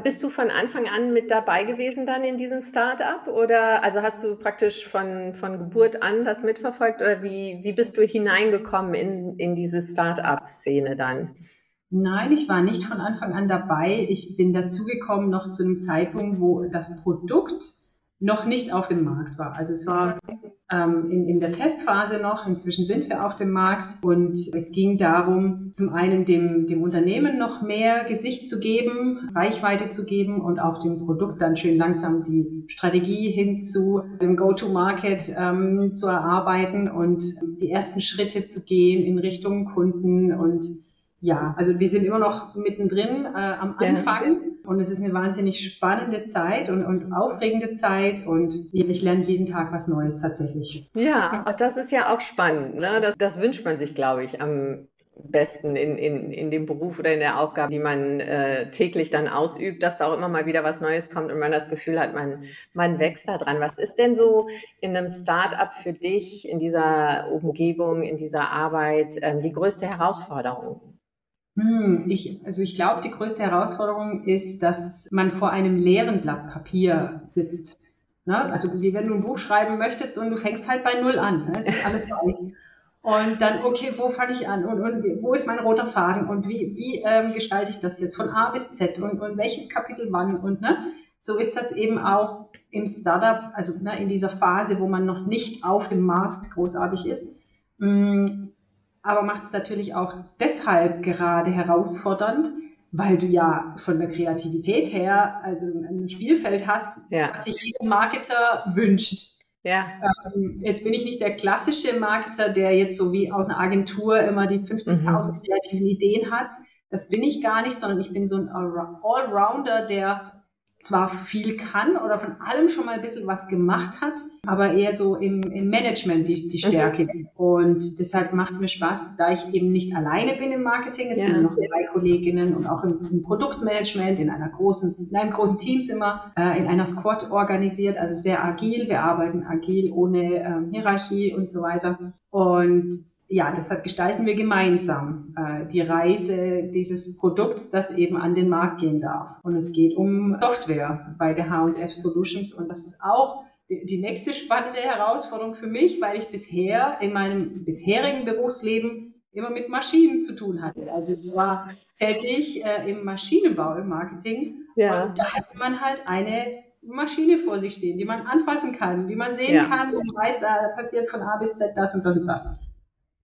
Bist du von Anfang an mit dabei gewesen dann in diesem Startup oder also hast du praktisch von, von Geburt an das mitverfolgt oder wie, wie bist du hineingekommen in, in diese Startup-Szene dann? Nein, ich war nicht von Anfang an dabei. Ich bin dazugekommen noch zu einem Zeitpunkt, wo das Produkt noch nicht auf dem Markt war. Also es war ähm, in, in der Testphase noch. Inzwischen sind wir auf dem Markt und es ging darum, zum einen dem, dem Unternehmen noch mehr Gesicht zu geben, Reichweite zu geben und auch dem Produkt dann schön langsam die Strategie hin zu dem Go-to-Market ähm, zu erarbeiten und die ersten Schritte zu gehen in Richtung Kunden und ja, also wir sind immer noch mittendrin äh, am Anfang ja. und es ist eine wahnsinnig spannende Zeit und, und aufregende Zeit und ich lerne jeden Tag was Neues tatsächlich. Ja, auch das ist ja auch spannend. Ne? Das, das wünscht man sich, glaube ich, am besten in, in, in dem Beruf oder in der Aufgabe, die man äh, täglich dann ausübt, dass da auch immer mal wieder was Neues kommt und man das Gefühl hat, man, man wächst da dran. Was ist denn so in einem Start-up für dich, in dieser Umgebung, in dieser Arbeit, ähm, die größte Herausforderung? Hm, ich, also ich glaube, die größte Herausforderung ist, dass man vor einem leeren Blatt Papier sitzt. Ne? Also wie wenn du ein Buch schreiben möchtest und du fängst halt bei Null an. Ne? Es ist alles weiß. Und dann, okay, wo fange ich an und, und wo ist mein roter Faden und wie, wie ähm, gestalte ich das jetzt von A bis Z und, und welches Kapitel wann und ne? So ist das eben auch im Startup, also ne, in dieser Phase, wo man noch nicht auf dem Markt großartig ist. Hm, aber macht es natürlich auch deshalb gerade herausfordernd, weil du ja von der Kreativität her also ein Spielfeld hast, ja. was sich jeder Marketer wünscht. Ja. Ähm, jetzt bin ich nicht der klassische Marketer, der jetzt so wie aus einer Agentur immer die 50.000 mhm. kreativen Ideen hat. Das bin ich gar nicht, sondern ich bin so ein Allrounder, der zwar viel kann oder von allem schon mal ein bisschen was gemacht hat, aber eher so im, im Management die, die Stärke. Mhm. Und deshalb macht es mir Spaß, da ich eben nicht alleine bin im Marketing. Es ja. sind noch zwei Kolleginnen und auch im, im, Produktmanagement, in einer großen, in einem großen Team sind wir, äh, in einer Squad organisiert, also sehr agil. Wir arbeiten agil ohne ähm, Hierarchie und so weiter. Und ja, deshalb gestalten wir gemeinsam äh, die Reise dieses Produkts, das eben an den Markt gehen darf. Und es geht um Software bei der H&F Solutions und das ist auch die, nächste spannende Herausforderung für mich, weil ich bisher in meinem bisherigen Berufsleben immer mit Maschinen zu tun hatte. Also ich war tätig äh, im Maschinenbau, im Marketing ja. und da hat man halt eine Maschine vor sich stehen, die man anfassen kann, die man sehen ja. kann und weiß, da passiert von A bis Z das und das und das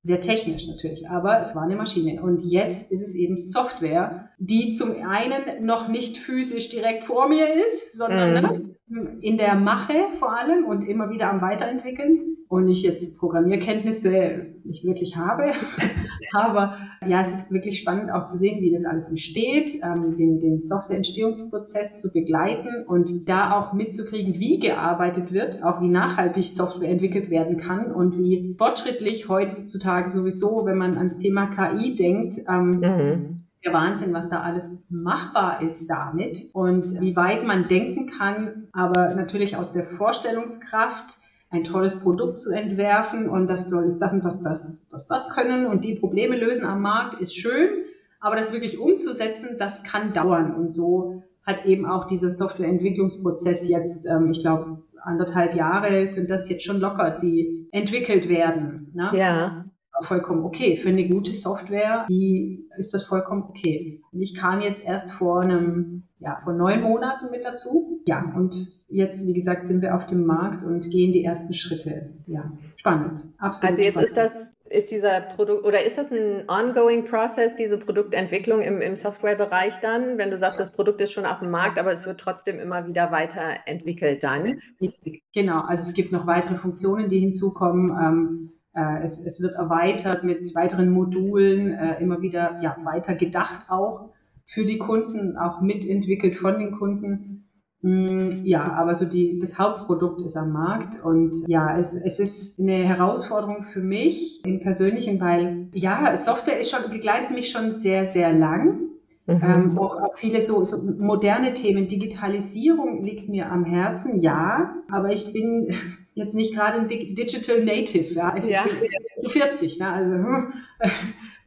sehr technisch natürlich, aber es war eine Maschine. Und jetzt ist es eben Software, die zum einen noch nicht physisch direkt vor mir ist, sondern mhm. in der Mache vor allem und immer wieder am Weiterentwickeln. Und ich jetzt Programmierkenntnisse nicht wirklich habe, (laughs) aber ja, es ist wirklich spannend auch zu sehen, wie das alles entsteht, ähm, den, den Softwareentstehungsprozess zu begleiten und da auch mitzukriegen, wie gearbeitet wird, auch wie nachhaltig Software entwickelt werden kann und wie fortschrittlich heutzutage sowieso, wenn man ans Thema KI denkt, ähm, mhm. der Wahnsinn, was da alles machbar ist damit und wie weit man denken kann, aber natürlich aus der Vorstellungskraft ein tolles Produkt zu entwerfen und das soll das und das, das, das, das können und die Probleme lösen am Markt ist schön, aber das wirklich umzusetzen, das kann dauern und so hat eben auch dieser Softwareentwicklungsprozess jetzt, ähm, ich glaube, anderthalb Jahre sind das jetzt schon locker, die entwickelt werden. Ne? Ja. Vollkommen okay. Für eine gute Software, die ist das vollkommen okay. Und ich kam jetzt erst vor einem, ja, vor neun Monaten mit dazu. Ja, und jetzt, wie gesagt, sind wir auf dem Markt und gehen die ersten Schritte. Ja, spannend. Absolut. Also jetzt spannend. ist das, ist dieser Produkt, oder ist das ein ongoing process, diese Produktentwicklung im, im Softwarebereich dann, wenn du sagst, das Produkt ist schon auf dem Markt, aber es wird trotzdem immer wieder weiterentwickelt dann? Richtig, genau. Also es gibt noch weitere Funktionen, die hinzukommen. Ähm, äh, es, es, wird erweitert mit weiteren Modulen, äh, immer wieder ja, weiter gedacht auch für die Kunden, auch mitentwickelt von den Kunden. Mm, ja, aber so die, das Hauptprodukt ist am Markt und ja, es, es ist eine Herausforderung für mich im Persönlichen, weil ja, Software ist schon, begleitet mich schon sehr, sehr lang. Mhm. Ähm, auch, auch, viele so, so, moderne Themen. Digitalisierung liegt mir am Herzen, ja, aber ich bin jetzt nicht gerade ein Digital Native. Ja. Ich ja. bin 40, ne? also (laughs)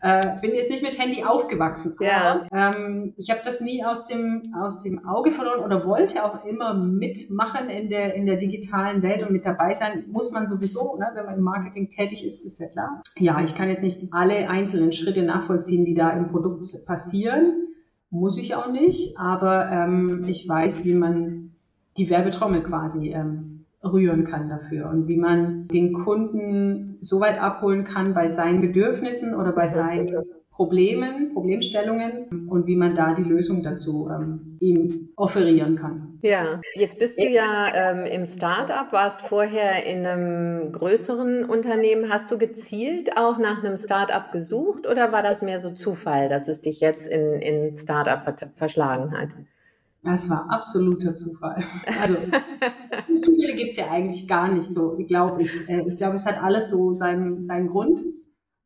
äh, bin jetzt nicht mit Handy aufgewachsen. Ja. Ähm, ich habe das nie aus dem, aus dem Auge verloren oder wollte auch immer mitmachen in der, in der digitalen Welt und mit dabei sein. Muss man sowieso, ne? wenn man im Marketing tätig ist, ist ja klar. Ja, ich kann jetzt nicht alle einzelnen Schritte nachvollziehen, die da im Produkt passieren. Muss ich auch nicht, aber ähm, ich weiß, wie man die Werbetrommel quasi ähm, rühren kann dafür und wie man den Kunden so weit abholen kann bei seinen Bedürfnissen oder bei seinen Problemen, Problemstellungen und wie man da die Lösung dazu ähm, ihm offerieren kann. Ja, jetzt bist du ja ähm, im Startup, warst vorher in einem größeren Unternehmen. Hast du gezielt auch nach einem Startup gesucht oder war das mehr so Zufall, dass es dich jetzt in, in Startup ver verschlagen hat? Das war absoluter Zufall. Also Zufälle gibt es ja eigentlich gar nicht so, glaube ich. Äh, ich glaube, es hat alles so seinen, seinen Grund.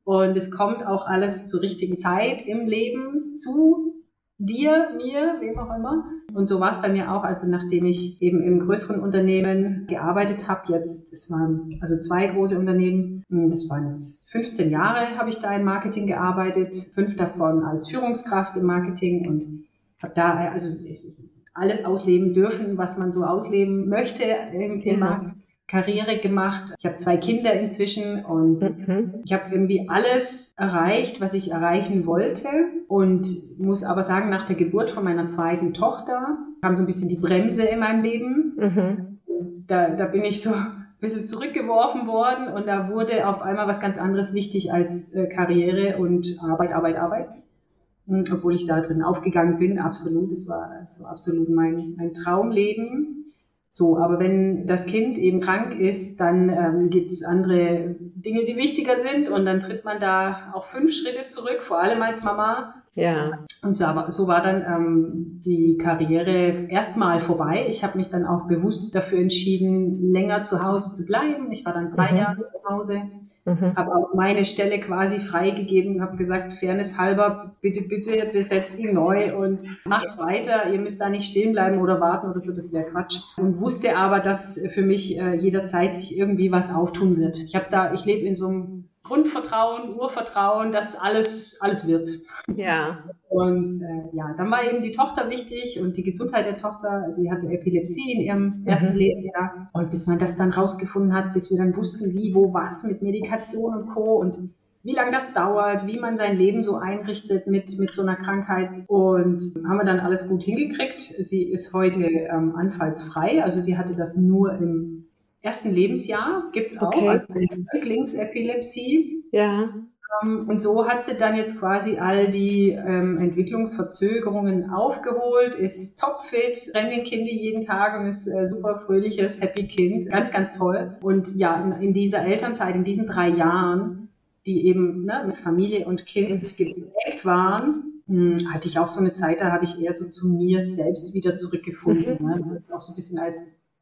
Und es kommt auch alles zur richtigen Zeit im Leben zu dir, mir, wem auch immer. Und so war es bei mir auch. Also nachdem ich eben im größeren Unternehmen gearbeitet habe, jetzt, es waren also zwei große Unternehmen, hm, das waren jetzt 15 Jahre, habe ich da im Marketing gearbeitet, fünf davon als Führungskraft im Marketing und habe da also alles ausleben dürfen, was man so ausleben möchte im Thema mhm. Karriere gemacht. Ich habe zwei Kinder inzwischen und mhm. ich habe irgendwie alles erreicht, was ich erreichen wollte und muss aber sagen, nach der Geburt von meiner zweiten Tochter kam so ein bisschen die Bremse in meinem Leben. Mhm. Da, da bin ich so ein bisschen zurückgeworfen worden und da wurde auf einmal was ganz anderes wichtig als äh, Karriere und Arbeit, Arbeit, Arbeit obwohl ich da drin aufgegangen bin, absolut. Es war so absolut mein, mein Traumleben. So, aber wenn das Kind eben krank ist, dann ähm, gibt es andere Dinge, die wichtiger sind und dann tritt man da auch fünf Schritte zurück, vor allem als Mama. Ja. Und so, aber, so war dann ähm, die Karriere erstmal vorbei. Ich habe mich dann auch bewusst dafür entschieden, länger zu Hause zu bleiben. Ich war dann drei mhm. Jahre zu Hause Mhm. Habe auch meine Stelle quasi freigegeben, habe gesagt, Fairness halber, bitte, bitte besetzt die neu und macht weiter. Ihr müsst da nicht stehen bleiben oder warten oder so, das wäre Quatsch. Und wusste aber, dass für mich äh, jederzeit sich irgendwie was auftun wird. Ich habe da, ich lebe in so einem Grundvertrauen, Urvertrauen, dass alles, alles wird. Ja. Und äh, ja, dann war eben die Tochter wichtig und die Gesundheit der Tochter. Also sie hatte Epilepsie in ihrem ersten mhm. Lebensjahr. Und bis man das dann rausgefunden hat, bis wir dann wussten, wie, wo, was mit Medikation und Co. und wie lange das dauert, wie man sein Leben so einrichtet mit, mit so einer Krankheit. Und haben wir dann alles gut hingekriegt. Sie ist heute ähm, anfallsfrei. Also sie hatte das nur im ersten Lebensjahr gibt es auch, okay. also Säuglingsepilepsie. Ja. Ähm, und so hat sie dann jetzt quasi all die ähm, Entwicklungsverzögerungen aufgeholt, ist topfit, rennt den Kinder jeden Tag und ist äh, super fröhliches, happy Kind. Ganz, ganz toll. Und ja, in, in dieser Elternzeit, in diesen drei Jahren, die eben ne, mit Familie und Kind geprägt waren, hm, hatte ich auch so eine Zeit, da habe ich eher so zu mir selbst wieder zurückgefunden. Mhm. Ne? Das ist auch so ein bisschen als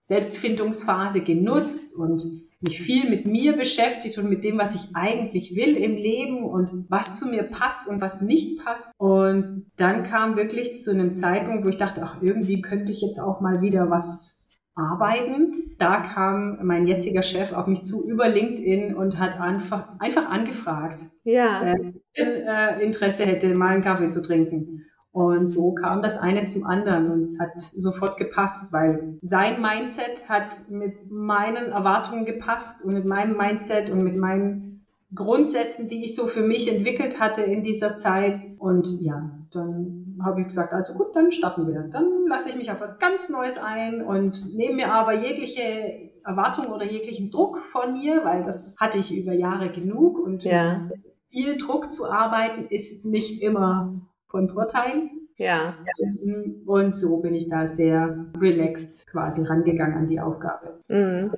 Selbstfindungsphase genutzt und mich viel mit mir beschäftigt und mit dem, was ich eigentlich will im Leben und was zu mir passt und was nicht passt. Und dann kam wirklich zu einem Zeitpunkt, wo ich dachte, ach, irgendwie könnte ich jetzt auch mal wieder was arbeiten. Da kam mein jetziger Chef auf mich zu über LinkedIn und hat einfach, einfach angefragt, ja. äh, äh Interesse hätte, mal einen Kaffee zu trinken. Und so kam das eine zum anderen und es hat sofort gepasst, weil sein Mindset hat mit meinen Erwartungen gepasst und mit meinem Mindset und mit meinen Grundsätzen, die ich so für mich entwickelt hatte in dieser Zeit. Und ja, dann habe ich gesagt, also gut, dann starten wir. Dann lasse ich mich auf was ganz Neues ein und nehme mir aber jegliche Erwartung oder jeglichen Druck von mir, weil das hatte ich über Jahre genug und ja. viel Druck zu arbeiten ist nicht immer von Vorteil. Ja. Und so bin ich da sehr relaxed quasi rangegangen an die Aufgabe. Mhm.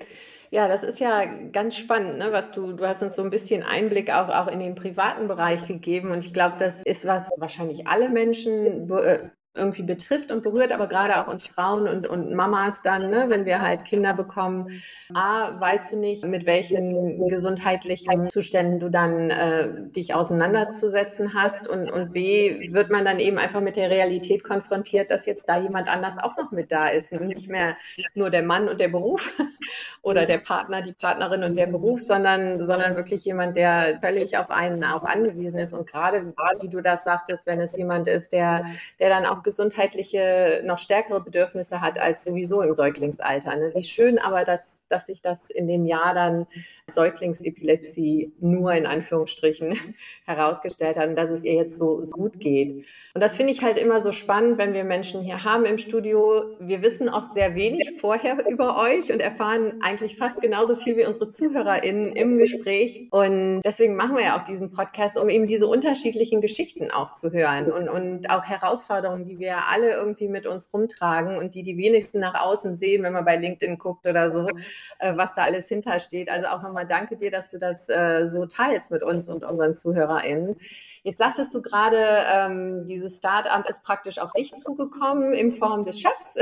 Ja, das ist ja ganz spannend, ne, was du, du hast uns so ein bisschen Einblick auch, auch in den privaten Bereich gegeben und ich glaube, das ist was wahrscheinlich alle Menschen be irgendwie betrifft und berührt, aber gerade auch uns Frauen und, und Mamas dann, ne, wenn wir halt Kinder bekommen. A, weißt du nicht, mit welchen gesundheitlichen Zuständen du dann äh, dich auseinanderzusetzen hast und, und B, wird man dann eben einfach mit der Realität konfrontiert, dass jetzt da jemand anders auch noch mit da ist und nicht mehr nur der Mann und der Beruf (laughs) oder der Partner, die Partnerin und der Beruf, sondern, sondern wirklich jemand, der völlig auf einen auch angewiesen ist und gerade, wie du das sagtest, wenn es jemand ist, der, der dann auch gesundheitliche, noch stärkere Bedürfnisse hat als sowieso im Säuglingsalter. Ne? Wie schön aber, dass, dass sich das in dem Jahr dann Säuglingsepilepsie nur in Anführungsstrichen (laughs) herausgestellt hat und dass es ihr jetzt so, so gut geht. Und das finde ich halt immer so spannend, wenn wir Menschen hier haben im Studio. Wir wissen oft sehr wenig vorher (laughs) über euch und erfahren eigentlich fast genauso viel wie unsere ZuhörerInnen im Gespräch. Und deswegen machen wir ja auch diesen Podcast, um eben diese unterschiedlichen Geschichten auch zu hören und, und auch Herausforderungen, die wir alle irgendwie mit uns rumtragen und die die wenigsten nach außen sehen, wenn man bei LinkedIn guckt oder so, äh, was da alles hintersteht. Also auch nochmal danke dir, dass du das äh, so teilst mit uns und unseren ZuhörerInnen. Jetzt sagtest du gerade, ähm, dieses Start-up ist praktisch auf dich zugekommen in Form des Chefs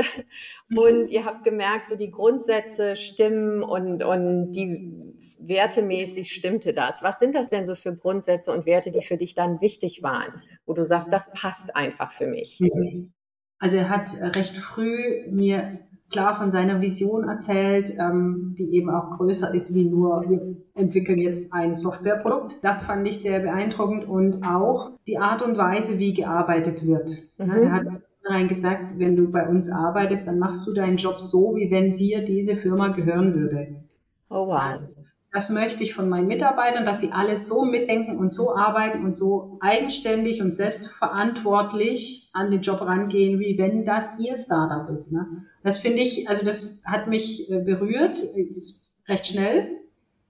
und ihr habt gemerkt, so die Grundsätze stimmen und, und die wertemäßig stimmte das. Was sind das denn so für Grundsätze und Werte, die für dich dann wichtig waren, wo du sagst, das passt einfach für mich? Mhm. Also er hat recht früh mir klar von seiner Vision erzählt, ähm, die eben auch größer ist wie nur, wir entwickeln jetzt ein Softwareprodukt. Das fand ich sehr beeindruckend und auch die Art und Weise, wie gearbeitet wird. Mhm. er hat rein gesagt, wenn du bei uns arbeitest, dann machst du deinen Job so, wie wenn dir diese Firma gehören würde. Oh wow. Das möchte ich von meinen Mitarbeitern, dass sie alles so mitdenken und so arbeiten und so eigenständig und selbstverantwortlich an den Job rangehen, wie wenn das ihr Startup ist. Ne? Das finde ich, also das hat mich äh, berührt, recht schnell,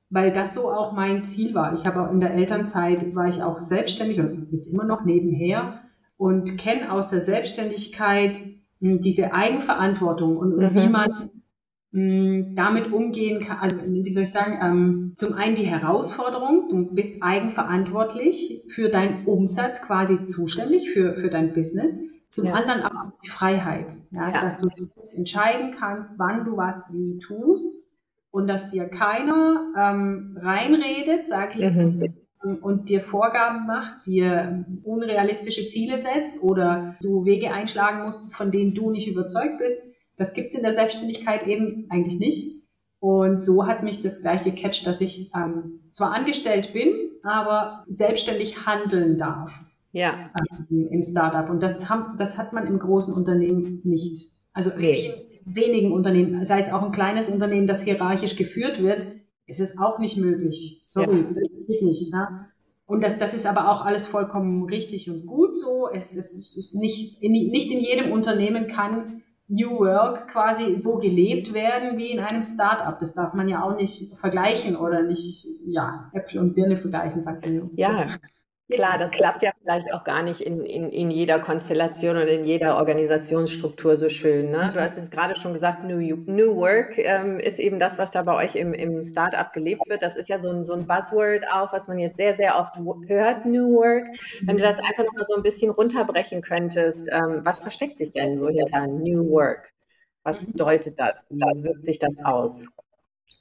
weil das so auch mein Ziel war. Ich habe auch in der Elternzeit war ich auch selbstständig und jetzt immer noch nebenher und kenne aus der Selbstständigkeit hm, diese Eigenverantwortung und, und mhm. wie man Mm, damit umgehen kann, also wie soll ich sagen, ähm, zum einen die Herausforderung, du bist eigenverantwortlich für deinen Umsatz quasi zuständig für, für dein Business, zum ja. anderen aber auch die Freiheit, ja, ja. dass du entscheiden kannst, wann du was wie tust und dass dir keiner ähm, reinredet, sage ich jetzt, mhm. und dir Vorgaben macht, dir unrealistische Ziele setzt oder du Wege einschlagen musst, von denen du nicht überzeugt bist das gibt's in der Selbstständigkeit eben eigentlich nicht. Und so hat mich das gleich gecatcht, dass ich ähm, zwar angestellt bin, aber selbstständig handeln darf. Ja. Ähm, Im Startup. Und das, haben, das hat man im großen Unternehmen nicht. Also nee. in wenigen Unternehmen, sei es auch ein kleines Unternehmen, das hierarchisch geführt wird, ist es auch nicht möglich. Sorry, ja. das geht nicht. Ne? Und das, das ist aber auch alles vollkommen richtig und gut so. Es, es ist nicht in, nicht in jedem Unternehmen kann New Work quasi so gelebt werden wie in einem Start-up. Das darf man ja auch nicht vergleichen oder nicht, ja, Äpfel und Birne vergleichen, sagt man. Ja, Klar, das klappt ja vielleicht auch gar nicht in, in, in jeder Konstellation und in jeder Organisationsstruktur so schön. Ne? Du hast jetzt gerade schon gesagt, New, New Work ähm, ist eben das, was da bei euch im, im Startup gelebt wird. Das ist ja so ein, so ein Buzzword auch, was man jetzt sehr, sehr oft hört, New Work. Wenn du das einfach nochmal so ein bisschen runterbrechen könntest, ähm, was versteckt sich denn so hinter New Work? Was bedeutet das? Wie wirkt sich das aus?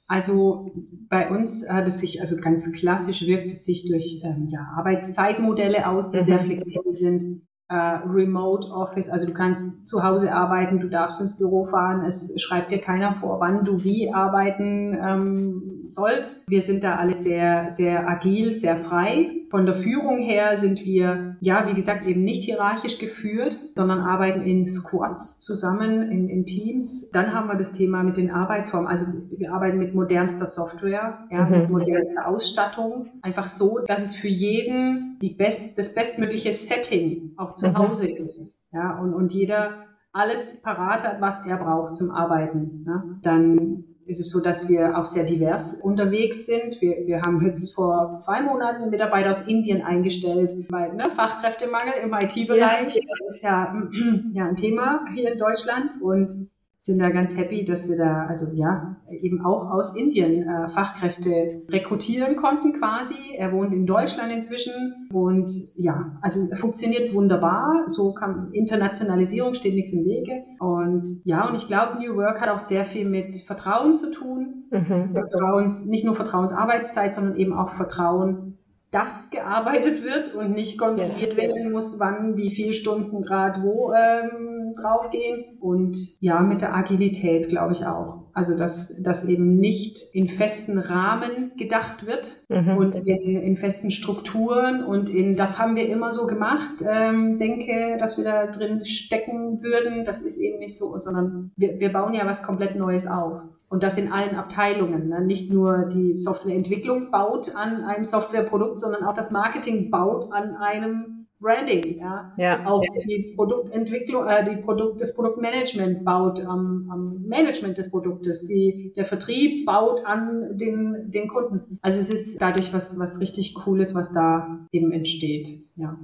Also bei uns hat es sich, also ganz klassisch wirkt es sich durch ähm, ja, Arbeitszeitmodelle aus, die mhm. sehr flexibel sind. Äh, Remote Office, also du kannst zu Hause arbeiten, du darfst ins Büro fahren, es schreibt dir keiner vor, wann du wie arbeiten ähm, sollst. Wir sind da alle sehr, sehr agil, sehr frei. Von der Führung her sind wir, ja, wie gesagt, eben nicht hierarchisch geführt, sondern arbeiten in Squads zusammen, in, in Teams. Dann haben wir das Thema mit den Arbeitsformen. Also wir arbeiten mit modernster Software, ja, mhm. mit modernster Ausstattung. Einfach so, dass es für jeden die best, das bestmögliche Setting auch zu mhm. Hause ist. Ja, und, und jeder alles parat hat, was er braucht zum Arbeiten. Ja. Dann ist es so, dass wir auch sehr divers unterwegs sind. Wir, wir haben jetzt vor zwei Monaten einen Mitarbeiter aus Indien eingestellt, weil ne, Fachkräftemangel im IT-Bereich ja. ist ja, (clears throat) ja ein Thema hier in Deutschland. Und sind da ganz happy, dass wir da also ja eben auch aus Indien äh, Fachkräfte rekrutieren konnten quasi. Er wohnt in Deutschland inzwischen und ja, also funktioniert wunderbar. So kann Internationalisierung steht nichts im Wege und ja und ich glaube New Work hat auch sehr viel mit Vertrauen zu tun. Mhm. Vertrauens nicht nur Vertrauensarbeitszeit, sondern eben auch Vertrauen dass gearbeitet wird und nicht kontrolliert werden muss, wann, wie viele Stunden gerade wo ähm, draufgehen. Und ja, mit der Agilität glaube ich auch. Also dass das eben nicht in festen Rahmen gedacht wird mhm. und in, in, festen Strukturen und in das haben wir immer so gemacht. Ähm, denke, dass wir da drin stecken würden. Das ist eben nicht so, sondern wir, wir bauen ja was komplett Neues auf. Und das in allen Abteilungen. Ne? Nicht nur die Softwareentwicklung baut an einem Softwareprodukt, sondern auch das Marketing baut an einem Branding. Ja? ja. Auch die Produktentwicklung, äh, die Produkt, das Produktmanagement baut am, am Management des Produktes. Die, der Vertrieb baut an den, den Kunden. Also es ist dadurch was, was richtig Cooles, was da eben entsteht. Ja.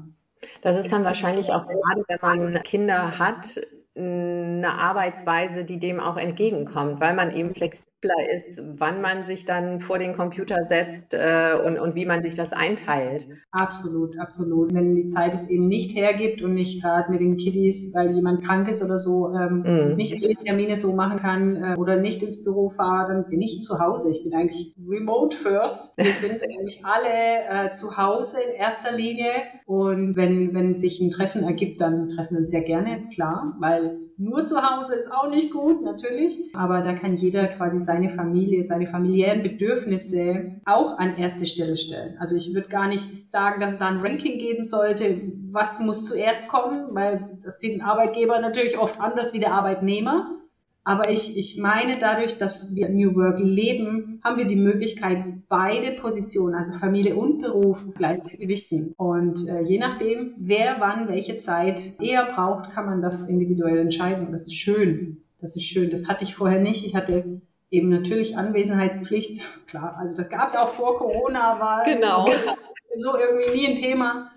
Das ist dann wahrscheinlich auch gerade, wenn man Kinder hat, eine Arbeitsweise, die dem auch entgegenkommt, weil man eben flexibel flexibler ist, wann man sich dann vor den Computer setzt äh, und, und wie man sich das einteilt. Absolut, absolut. Wenn die Zeit es eben nicht hergibt und nicht gerade mit den Kiddies, weil jemand krank ist oder so, ähm, mm. nicht alle Termine so machen kann äh, oder nicht ins Büro fahre, dann bin ich zu Hause. Ich bin eigentlich remote first. Wir sind eigentlich alle äh, zu Hause in erster Linie und wenn, wenn sich ein Treffen ergibt, dann treffen wir uns sehr gerne, klar, weil nur zu Hause ist auch nicht gut, natürlich. Aber da kann jeder quasi seine Familie, seine familiären Bedürfnisse auch an erste Stelle stellen. Also ich würde gar nicht sagen, dass es da ein Ranking geben sollte, was muss zuerst kommen, weil das sieht ein Arbeitgeber natürlich oft anders wie der Arbeitnehmer. Aber ich, ich meine, dadurch, dass wir New Work leben, haben wir die Möglichkeit, beide Positionen, also Familie und Beruf, gleich zu gewichten. Und äh, je nachdem, wer wann welche Zeit eher braucht, kann man das individuell entscheiden. Und das ist schön. Das ist schön. Das hatte ich vorher nicht. Ich hatte eben natürlich Anwesenheitspflicht. Klar, also das gab es auch vor Corona, war genau. (laughs) so irgendwie nie ein Thema.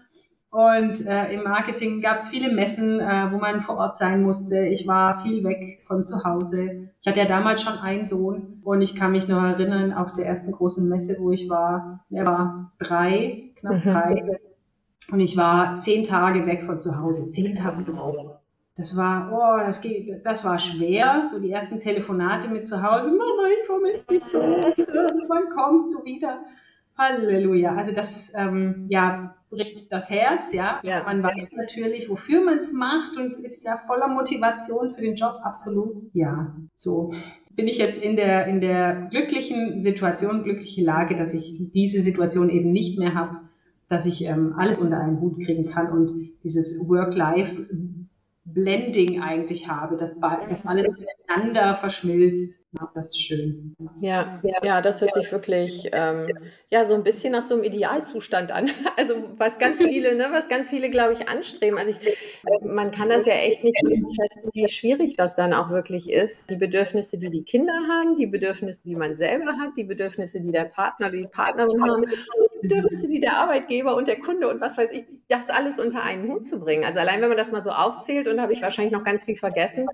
Und äh, im Marketing gab es viele Messen, äh, wo man vor Ort sein musste. Ich war viel weg von zu Hause. Ich hatte ja damals schon einen Sohn und ich kann mich noch erinnern, auf der ersten großen Messe, wo ich war, er war drei, knapp mhm. drei. Und ich war zehn Tage weg von zu Hause. Zehn Tage drauf. Das war, oh, das geht, das war schwer. So die ersten Telefonate mit zu Hause. Mama, ich vermisse dich so. (laughs) Wann kommst du wieder? Halleluja. Also das, ähm, ja, bricht das Herz, ja. ja. Man weiß natürlich, wofür man es macht und ist ja voller Motivation für den Job, absolut. Ja, so bin ich jetzt in der, in der glücklichen Situation, glückliche Lage, dass ich diese Situation eben nicht mehr habe, dass ich ähm, alles unter einen Hut kriegen kann und dieses Work-Life Blending eigentlich habe, dass, dass alles miteinander verschmilzt. Ja, das ist schön. Ja, ja, das hört sich wirklich ähm, ja so ein bisschen nach so einem Idealzustand an. (laughs) Also was ganz viele, ne, was ganz viele, glaube ich, anstreben. Also ich, man kann das ja echt nicht schätzen, wie schwierig das dann auch wirklich ist. Die Bedürfnisse, die die Kinder haben, die Bedürfnisse, die man selber hat, die Bedürfnisse, die der Partner, die Partnerin haben, die Bedürfnisse, die der Arbeitgeber und der Kunde und was weiß ich, das alles unter einen Hut zu bringen. Also allein wenn man das mal so aufzählt und habe ich wahrscheinlich noch ganz viel vergessen,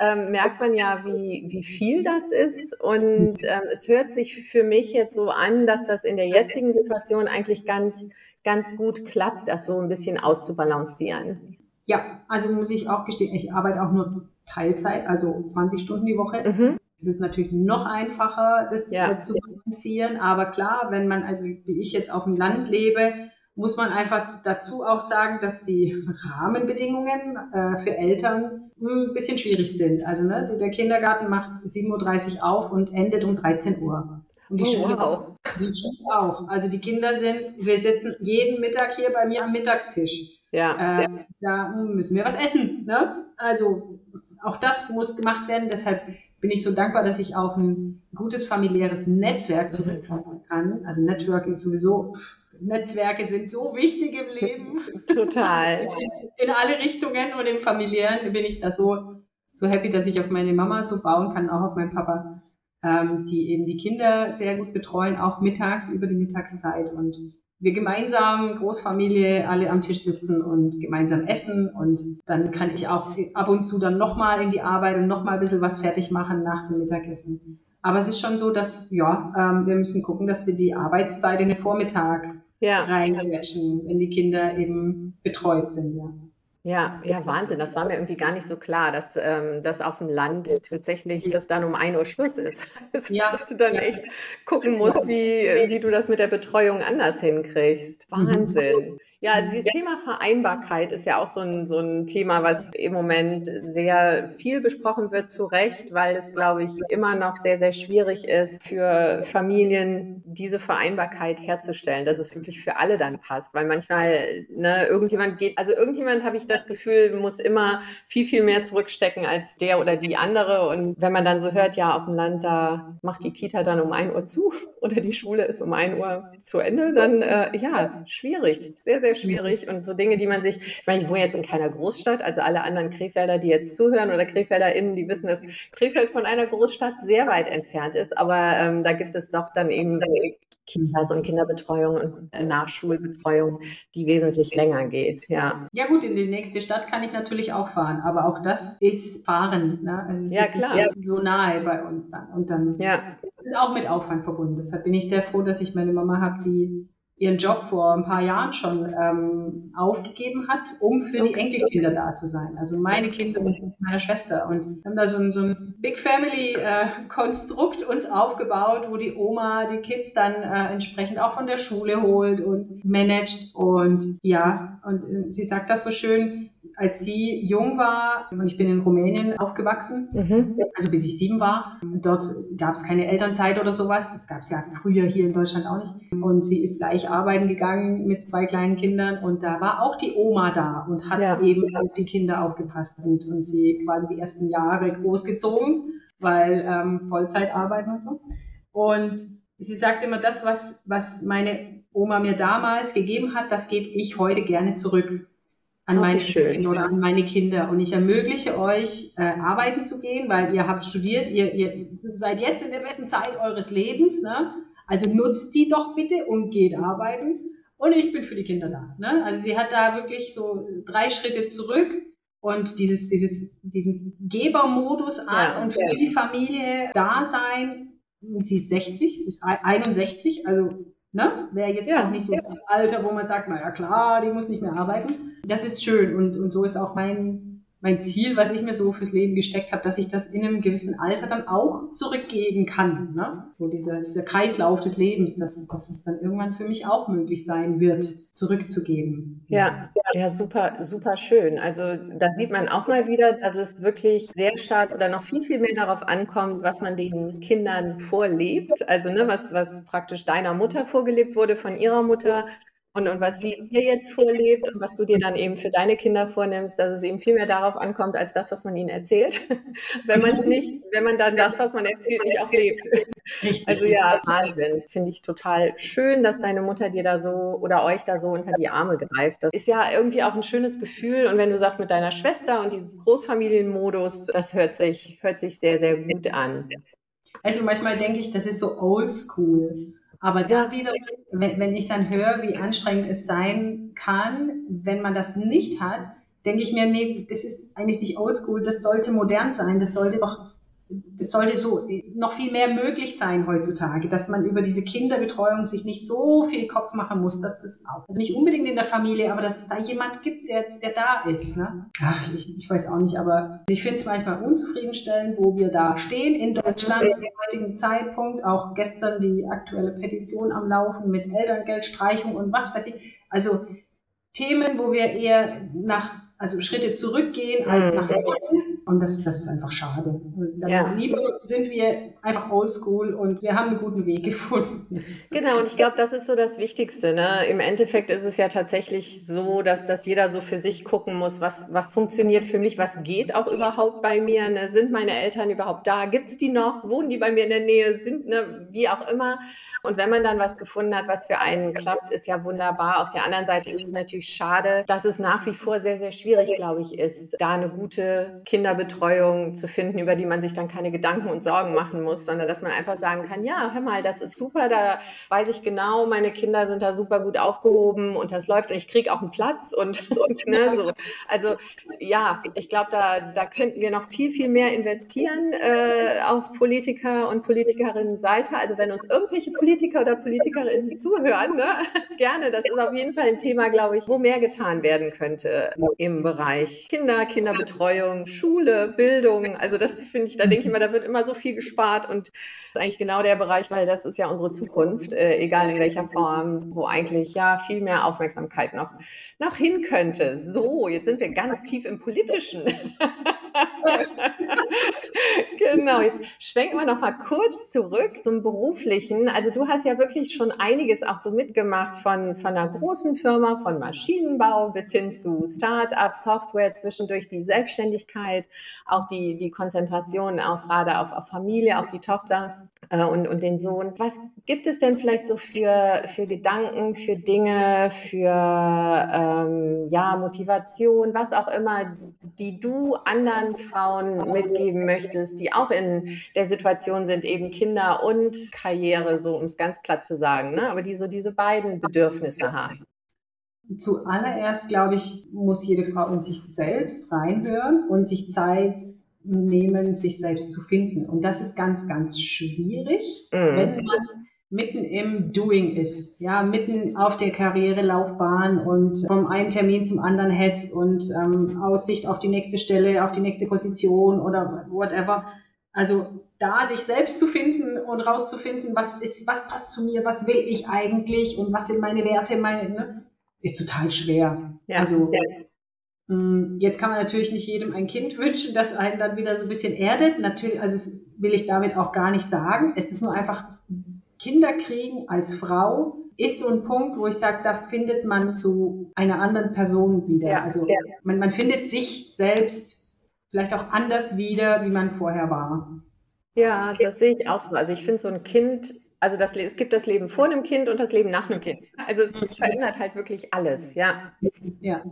ähm, merkt man ja, wie, wie viel das ist. Und ähm, es hört sich für mich jetzt so an, dass das in der jetzigen Situation eigentlich ganz, ganz gut klappt, das so ein bisschen auszubalancieren. Ja, also muss ich auch gestehen, ich arbeite auch nur Teilzeit, also 20 Stunden die Woche. Mhm. Es ist natürlich noch einfacher, das ja. Äh, zu balancieren. Aber klar, wenn man, also wie ich jetzt auf dem Land lebe, muss man einfach dazu auch sagen, dass die Rahmenbedingungen äh, für Eltern ein bisschen schwierig sind. Also ne, der Kindergarten macht 7.30 Uhr auf und endet um 13 Uhr. Und die oh, Schule wow. auch. Die Schule auch. Also die Kinder sind, wir sitzen jeden Mittag hier bei mir am Mittagstisch. Ja. Äh, da müssen wir was essen. Ne? Also auch das muss gemacht werden. Deshalb bin ich so dankbar, dass ich auf ein gutes familiäres Netzwerk zurückkommen kann. Also Networking ist sowieso Netzwerke sind so wichtig im Leben. (laughs) Total. In, alle Richtungen und im familiären bin ich da so, so happy, dass ich auf meine Mama so bauen kann, auch auf meinen Papa, ähm, die eben die Kinder sehr gut betreuen, auch mittags über die Mittagszeit und wir gemeinsam, Großfamilie, alle am Tisch sitzen und gemeinsam essen und dann kann ich auch ab und zu dann nochmal in die Arbeit und nochmal ein bisschen was fertig machen nach dem Mittagessen. Aber es ist schon so, dass, ja, ähm, wir müssen gucken, dass wir die Arbeitszeit in den Vormittag ja. reinquetschen, wenn die Kinder eben betreut sind, ja. Ja, ja, Wahnsinn. Das war mir irgendwie gar nicht so klar, dass, ähm, dass auf dem Land tatsächlich das dann um 1 Uhr Schluss ist. (laughs) Also, ja, dass du dann ja. echt gucken musst, wie, wie du das mit der Betreuung anders hinkriegst. Mhm. Ja, also dieses Thema Vereinbarkeit ist ja auch so ein, so ein Thema, was im Moment sehr viel besprochen wird, zu Recht, weil es, glaube ich, immer noch sehr, sehr schwierig ist für Familien, diese Vereinbarkeit herzustellen, dass es wirklich für alle dann passt. Weil manchmal, ne, irgendjemand geht, also irgendjemand habe ich das Gefühl, muss immer viel, viel mehr zurückstecken als der oder die andere. Und wenn man dann so hört, ja, auf dem Land, da macht die Kita dann um ein Uhr zu (laughs) oder die Schule ist um ein Uhr zu Ende, dann äh, ja, schwierig. Sehr, sehr (laughs) schwierig und so Dinge, die man sich, ich meine, ich wohne jetzt in keiner Großstadt, also alle anderen Krefelder, die jetzt zuhören oder KrefelderInnen, die wissen, dass Krefeld von einer Großstadt sehr weit entfernt ist, aber ähm, da gibt es doch dann eben Kitas und Kinderbetreuung und Nachschulbetreuung, die wesentlich länger geht. Ja. ja gut, in die nächste Stadt kann ich natürlich auch fahren, aber auch das ist Fahren. Ne? Also es ja, ist klar. so nahe bei uns dann. Und dann ja. ist auch mit Aufwand verbunden. Deshalb bin ich sehr froh, dass ich meine Mama habe, die ihren Job vor ein paar Jahren schon ähm, aufgegeben hat, um für die Enkelkinder da zu sein. Also meine Kinder und meine Schwester. Und wir haben da so ein, so ein Big Family äh, Konstrukt uns aufgebaut, wo die Oma die Kids dann äh, entsprechend auch von der Schule holt und managt. Und ja, und äh, sie sagt das so schön, als sie jung war, und ich bin in Rumänien aufgewachsen, mhm. also bis ich sieben war, dort gab es keine Elternzeit oder sowas. Das gab es ja früher hier in Deutschland auch nicht. Und sie ist gleich arbeiten gegangen mit zwei kleinen Kindern und da war auch die Oma da und hat ja. eben auf die Kinder aufgepasst und, und sie quasi die ersten Jahre großgezogen, weil ähm, Vollzeit arbeiten und so. Und sie sagt immer, das, was, was meine Oma mir damals gegeben hat, das gebe ich heute gerne zurück an meine Kinder oder an meine Kinder. Und ich ermögliche euch, äh, arbeiten zu gehen, weil ihr habt studiert, ihr, ihr seid jetzt in der besten Zeit eures Lebens. Ne? Also nutzt die doch bitte und geht arbeiten. Und ich bin für die Kinder da. Ne? Also sie hat da wirklich so drei Schritte zurück und dieses, dieses, diesen Gebermodus an ja, und für ja. die Familie da sein. Sie ist 60, sie ist 61, also ne, wäre jetzt ja, auch nicht so das Alter, wo man sagt, naja klar, die muss nicht mehr arbeiten. Das ist schön und, und so ist auch mein, mein Ziel, was ich mir so fürs Leben gesteckt habe, dass ich das in einem gewissen Alter dann auch zurückgeben kann. Ne? So dieser, dieser Kreislauf des Lebens, dass, dass es dann irgendwann für mich auch möglich sein wird, zurückzugeben. Ja, ja, super, super schön. Also da sieht man auch mal wieder, dass es wirklich sehr stark oder noch viel, viel mehr darauf ankommt, was man den Kindern vorlebt. Also ne, was, was praktisch deiner Mutter vorgelebt wurde, von ihrer Mutter und, und was sie dir jetzt vorlebt und was du dir dann eben für deine Kinder vornimmst, dass es eben viel mehr darauf ankommt, als das, was man ihnen erzählt. (laughs) wenn man es nicht, wenn man dann das, was man erzählt, nicht auch lebt. Richtig. Also ja, Wahnsinn. Finde ich total schön, dass deine Mutter dir da so oder euch da so unter die Arme greift. Das ist ja irgendwie auch ein schönes Gefühl. Und wenn du sagst mit deiner Schwester und dieses Großfamilienmodus, das hört sich, hört sich sehr, sehr gut an. Also manchmal denke ich, das ist so oldschool. Aber da wieder, wenn, wenn ich dann höre, wie anstrengend es sein kann, wenn man das nicht hat, denke ich mir, nee, das ist eigentlich nicht oldschool, das sollte modern sein, das sollte doch das sollte so noch viel mehr möglich sein heutzutage, dass man über diese Kinderbetreuung sich nicht so viel Kopf machen muss, dass das auch, also nicht unbedingt in der Familie, aber dass es da jemand gibt, der, der da ist. Ne? Ach, ich, ich weiß auch nicht, aber ich finde es manchmal unzufriedenstellend, wo wir da stehen in Deutschland zum heutigen Zeitpunkt, auch gestern die aktuelle Petition am Laufen mit Elterngeldstreichung und was weiß ich. Also Themen, wo wir eher nach, also Schritte zurückgehen als mhm. nach vorne und das, das ist einfach schade. ja. lieber sind wir einfach oldschool und wir haben einen guten Weg gefunden. Genau, und ich glaube, das ist so das Wichtigste. Ne? Im Endeffekt ist es ja tatsächlich so, dass, dass jeder so für sich gucken muss, was, was funktioniert für mich, was geht auch überhaupt bei mir. Ne? Sind meine Eltern überhaupt da? Gibt es die noch? Wohnen die bei mir in der Nähe? Sind, ne, wie auch immer. Und wenn man dann was gefunden hat, was für einen klappt, ist ja wunderbar. Auf der anderen Seite ist es natürlich schade, dass es nach wie vor sehr, sehr schwierig, glaube ich, ist, da eine gute Kinder Kinderbetreuung zu finden, über die man sich dann keine Gedanken und Sorgen machen muss, sondern dass man einfach sagen kann, ja, hör mal, das ist super, da weiß ich genau, meine Kinder sind da super gut aufgehoben und das läuft und ich kriege auch einen Platz und, (laughs) und ne, so. Also ja, ich glaube, da, da könnten wir noch viel, viel mehr investieren äh, auf Politiker und Politikerinnen-Seite. Also wenn uns irgendwelche Politiker oder Politikerinnen zuhören, ne, (laughs) gerne, das ist auf jeden Fall ein Thema, glaube ich, wo mehr getan werden könnte im Bereich Kinder, Kinderbetreuung, Schule, Bildung. Also das finde ich, da denke ich immer, da wird immer so viel gespart und das ist eigentlich genau der Bereich, weil das ist ja unsere Zukunft, äh, egal in welcher Form, wo eigentlich ja viel mehr Aufmerksamkeit noch, noch hin könnte. So, jetzt sind wir ganz tief im Politischen. (laughs) genau, jetzt schwenken wir noch mal kurz zurück zum beruflichen. Also du hast ja wirklich schon einiges auch so mitgemacht von, von einer großen Firma, von Maschinenbau bis hin zu Start-up, Software, zwischendurch die Selbstständigkeit, auch die, die Konzentration auch gerade auf, auf Familie, auf die Tochter äh, und, und den Sohn. Was gibt es denn vielleicht so für, für Gedanken, für Dinge, für ähm, ja, Motivation, was auch immer, die du anderen Frauen mitgeben möchtest, die auch in der Situation sind, eben Kinder und Karriere, so um es ganz platt zu sagen, ne? aber die so diese beiden Bedürfnisse haben? Zuallererst, glaube ich, muss jede Frau in sich selbst reinhören und sich Zeit nehmen, sich selbst zu finden. Und das ist ganz, ganz schwierig, mm. wenn man mitten im Doing ist, ja, mitten auf der Karrierelaufbahn und vom einen Termin zum anderen hetzt und ähm, Aussicht auf die nächste Stelle, auf die nächste Position oder whatever. Also da sich selbst zu finden und rauszufinden, was ist, was passt zu mir, was will ich eigentlich und was sind meine Werte, meine, ne, ist total schwer. Ja, also ja. Mm, jetzt kann man natürlich nicht jedem ein Kind (laughs) wünschen, das einen dann wieder so ein bisschen erdet. Natürlich, also das will ich damit auch gar nicht sagen. Es ist nur einfach, Kinder kriegen als Frau ist so ein Punkt, wo ich sage, da findet man zu einer anderen Person wieder. Ja, also ja. Man, man findet sich selbst vielleicht auch anders wieder, wie man vorher war. Ja, das sehe ich auch so. Also ich finde so ein Kind also das, es gibt das Leben vor einem Kind und das Leben nach einem Kind. Also es, es verändert halt wirklich alles, ja. Ja,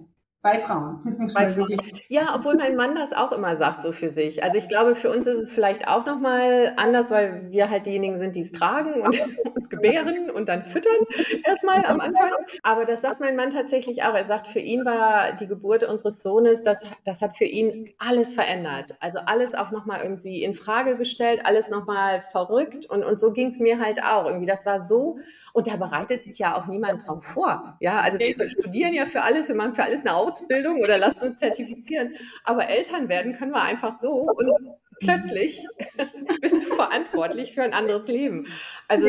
bei Frauen. (laughs) Bei Frauen. Ja, obwohl mein Mann das auch immer sagt, so für sich. Also ich glaube, für uns ist es vielleicht auch nochmal anders, weil wir halt diejenigen sind, die es tragen und, und (laughs) gebären und dann füttern erstmal am Anfang. Aber das sagt mein Mann tatsächlich auch. Er sagt, für ihn war die Geburt unseres Sohnes, das, das hat für ihn alles verändert. Also alles auch nochmal irgendwie in Frage gestellt, alles nochmal verrückt. Und, und so ging es mir halt auch. Irgendwie, das war so und da bereitet dich ja auch niemand drauf vor. Ja, also wir studieren ja für alles, wir machen für alles eine Ausbildung oder lassen uns zertifizieren. Aber Eltern werden können wir einfach so und plötzlich (laughs) bist du verantwortlich für ein anderes Leben. Also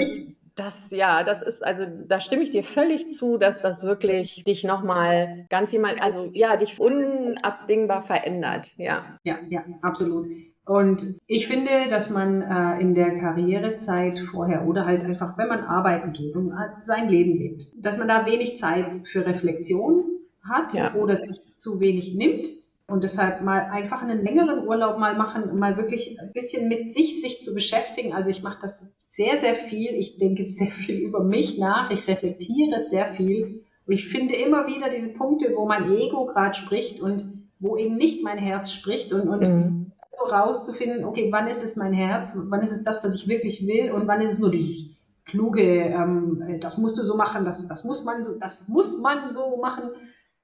das, ja, das ist, also da stimme ich dir völlig zu, dass das wirklich dich nochmal ganz jemand, also ja, dich unabdingbar verändert. Ja, ja, ja, absolut. Und ich finde, dass man äh, in der Karrierezeit vorher oder halt einfach, wenn man arbeiten geht und sein Leben lebt, dass man da wenig Zeit für Reflexion hat ja. oder sich zu wenig nimmt und deshalb mal einfach einen längeren Urlaub mal machen, um mal wirklich ein bisschen mit sich sich zu beschäftigen. Also ich mache das sehr, sehr viel. Ich denke sehr viel über mich nach. Ich reflektiere sehr viel. Und ich finde immer wieder diese Punkte, wo mein Ego gerade spricht und wo eben nicht mein Herz spricht und, und mhm rauszufinden, okay, wann ist es mein Herz, wann ist es das, was ich wirklich will und wann ist es nur dieses kluge, ähm, das musst du so machen, das, das muss man so, das muss man so machen.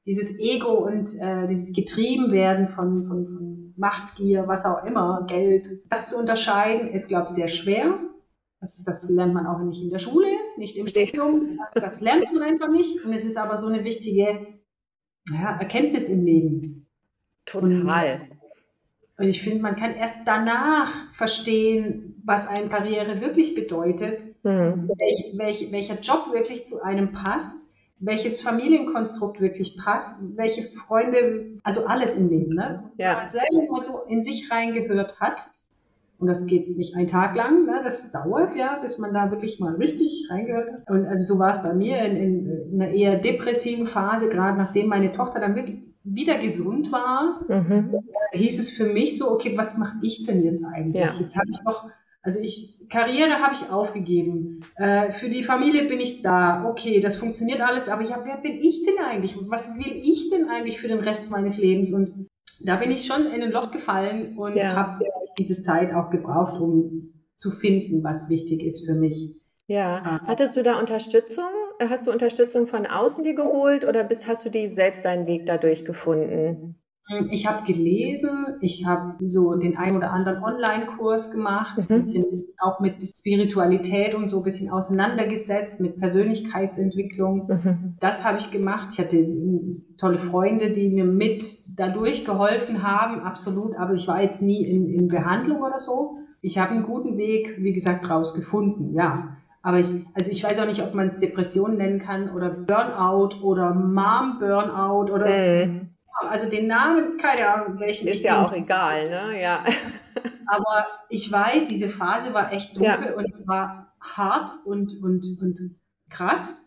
Dieses Ego und äh, dieses Getriebenwerden von, von, von Machtgier, was auch immer, Geld, das zu unterscheiden, ist, glaube ich, sehr schwer. Das, das lernt man auch nicht in der Schule, nicht im Studium. Das lernt man einfach nicht. Und es ist aber so eine wichtige ja, Erkenntnis im Leben. Total. Und ich finde, man kann erst danach verstehen, was eine Karriere wirklich bedeutet, mhm. welch, welch, welcher Job wirklich zu einem passt, welches Familienkonstrukt wirklich passt, welche Freunde, also alles im Leben, ne? Ja. Wenn man selber mal so in sich reingehört hat, und das geht nicht einen Tag lang, ne? das dauert ja, bis man da wirklich mal richtig reingehört hat. Und also so war es bei mir in, in einer eher depressiven Phase, gerade nachdem meine Tochter dann wirklich wieder gesund war, mhm. hieß es für mich so, okay, was mache ich denn jetzt eigentlich? Ja. Jetzt habe ich doch, also ich, Karriere habe ich aufgegeben. Äh, für die Familie bin ich da. Okay, das funktioniert alles, aber ja, wer bin ich denn eigentlich? Was will ich denn eigentlich für den Rest meines Lebens? Und da bin ich schon in ein Loch gefallen und ja. habe diese Zeit auch gebraucht, um zu finden, was wichtig ist für mich. Ja, hattest du da Unterstützung? Hast du Unterstützung von außen dir geholt oder bist, hast du die selbst deinen Weg dadurch gefunden? Hm, ich habe gelesen, ich habe so den ein oder anderen Online-Kurs gemacht, mhm. ein bisschen auch mit Spiritualität und so ein bisschen auseinandergesetzt, mit Persönlichkeitsentwicklung. Mhm. Das habe ich gemacht. Ich hatte hm, tolle Freunde, die mir mit dadurch geholfen haben, absolut. Aber ich war jetzt nie in, in Behandlung oder so. Ich habe einen guten Weg, wie gesagt, rausgefunden, ja. Aber ich, also ich weiß auch nicht, ob man es Depression nennen kann oder Burnout oder Mom-Burnout oder. Mhm also den Namen, keine Ahnung, welchen. Ist ja auch egal, ne? Ja. (laughs) Aber ich weiß, diese Phase war echt dunkel ja. und war hart und, und, und krass.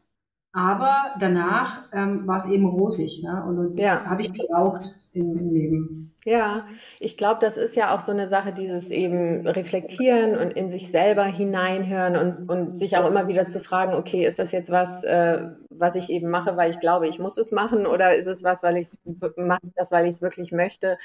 Aber danach ähm, war es eben rosig. Ne? Und, und ja. habe ich gebraucht im, im Leben. Ja, ich glaube, das ist ja auch so eine Sache, dieses eben reflektieren und in sich selber hineinhören und, und sich auch immer wieder zu fragen, okay, ist das jetzt was, äh, was ich eben mache, weil ich glaube, ich muss es machen oder ist es was, weil ich mache das, weil ich es wirklich möchte?